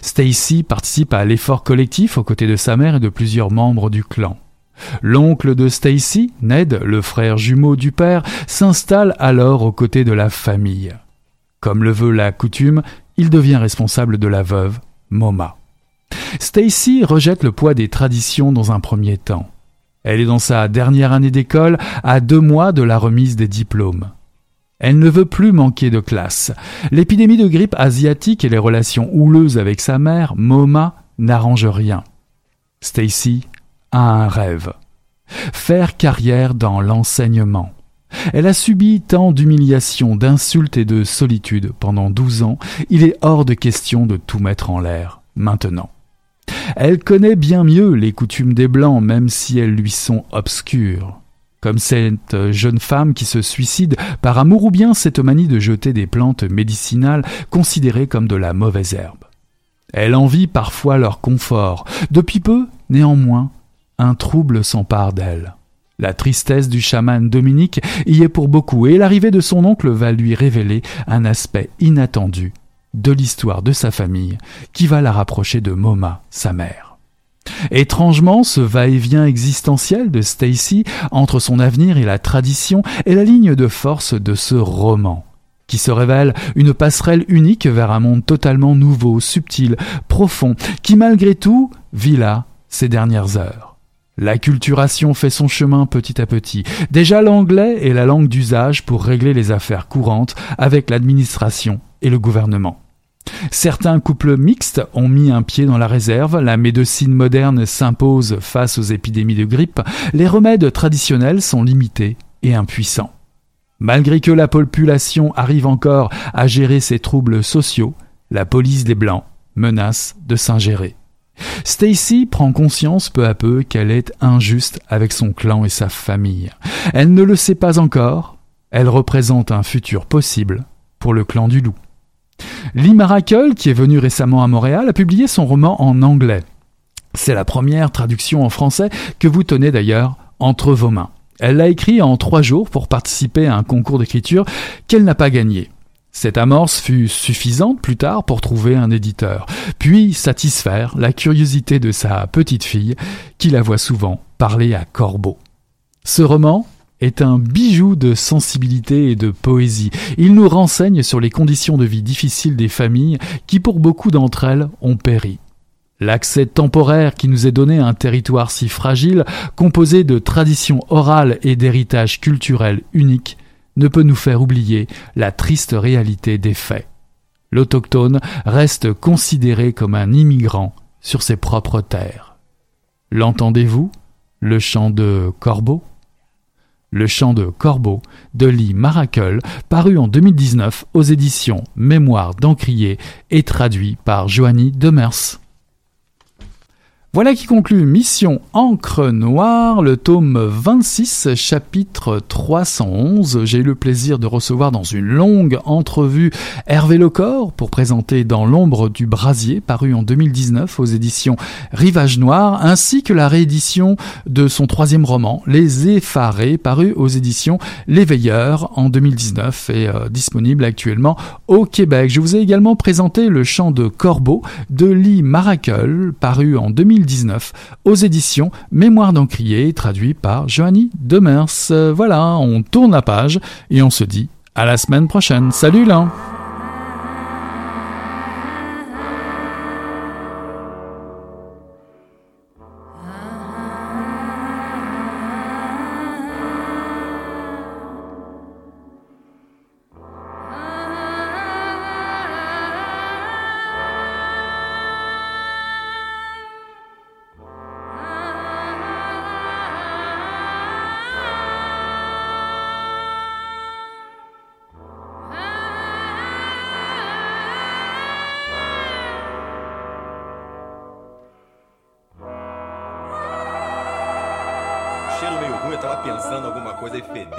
Stacy participe à l'effort collectif aux côtés de sa mère et de plusieurs membres du clan. L'oncle de Stacy, Ned, le frère jumeau du père, s'installe alors aux côtés de la famille. Comme le veut la coutume, il devient responsable de la veuve, Moma. Stacy rejette le poids des traditions dans un premier temps. Elle est dans sa dernière année d'école, à deux mois de la remise des diplômes. Elle ne veut plus manquer de classe. L'épidémie de grippe asiatique et les relations houleuses avec sa mère, Moma, n'arrangent rien. Stacy a un rêve. Faire carrière dans l'enseignement. Elle a subi tant d'humiliations, d'insultes et de solitude pendant douze ans, il est hors de question de tout mettre en l'air, maintenant. Elle connaît bien mieux les coutumes des Blancs, même si elles lui sont obscures. Comme cette jeune femme qui se suicide par amour ou bien cette manie de jeter des plantes médicinales considérées comme de la mauvaise herbe. Elle envie parfois leur confort. Depuis peu, néanmoins, un trouble s'empare d'elle. La tristesse du chaman Dominique y est pour beaucoup, et l'arrivée de son oncle va lui révéler un aspect inattendu de l'histoire de sa famille qui va la rapprocher de Moma, sa mère. Étrangement, ce va-et-vient existentiel de Stacy entre son avenir et la tradition est la ligne de force de ce roman, qui se révèle une passerelle unique vers un monde totalement nouveau, subtil, profond, qui malgré tout vit là ces dernières heures. L'acculturation fait son chemin petit à petit. Déjà l'anglais est la langue d'usage pour régler les affaires courantes avec l'administration et le gouvernement. Certains couples mixtes ont mis un pied dans la réserve, la médecine moderne s'impose face aux épidémies de grippe, les remèdes traditionnels sont limités et impuissants. Malgré que la population arrive encore à gérer ses troubles sociaux, la police des Blancs menace de s'ingérer. Stacy prend conscience peu à peu qu'elle est injuste avec son clan et sa famille. Elle ne le sait pas encore, elle représente un futur possible pour le clan du loup. Lee Maracle, qui est venu récemment à Montréal, a publié son roman en anglais. C'est la première traduction en français que vous tenez d'ailleurs entre vos mains. Elle l'a écrit en trois jours pour participer à un concours d'écriture qu'elle n'a pas gagné. Cette amorce fut suffisante plus tard pour trouver un éditeur, puis satisfaire la curiosité de sa petite fille, qui la voit souvent parler à Corbeau. Ce roman est un bijou de sensibilité et de poésie. Il nous renseigne sur les conditions de vie difficiles des familles qui, pour beaucoup d'entre elles, ont péri. L'accès temporaire qui nous est donné à un territoire si fragile, composé de traditions orales et d'héritages culturels uniques, ne peut nous faire oublier la triste réalité des faits. L'autochtone reste considéré comme un immigrant sur ses propres terres. L'entendez-vous? Le chant de Corbeau? Le chant de Corbeau de Lee Maracle, paru en 2019 aux éditions Mémoire d'Encrier et traduit par Joanny Demers. Voilà qui conclut Mission Encre Noire, le tome 26, chapitre 311. J'ai eu le plaisir de recevoir dans une longue entrevue Hervé Lecor pour présenter Dans l'ombre du brasier, paru en 2019 aux éditions Rivage Noir, ainsi que la réédition de son troisième roman, Les Effarés, paru aux éditions Les Veilleurs en 2019 et euh, disponible actuellement au Québec. Je vous ai également présenté Le chant de Corbeau de Lee Maracle, paru en 2019 2019 aux éditions Mémoire d'Encrier, traduit par Joanny Demers. Voilà, on tourne la page et on se dit à la semaine prochaine. Salut là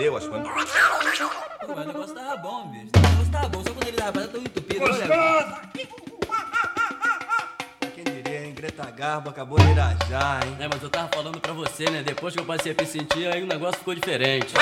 bebeu, acho que foi. Pô, o negócio tava bom, bicho. O negócio tava bom, só quando ele tava fazendo, tão entupido. Gostoso! Greta Garbo acabou de irajar, hein? É, mas eu tava falando pra você, né? Depois que eu passei a me sentir, aí o negócio ficou diferente.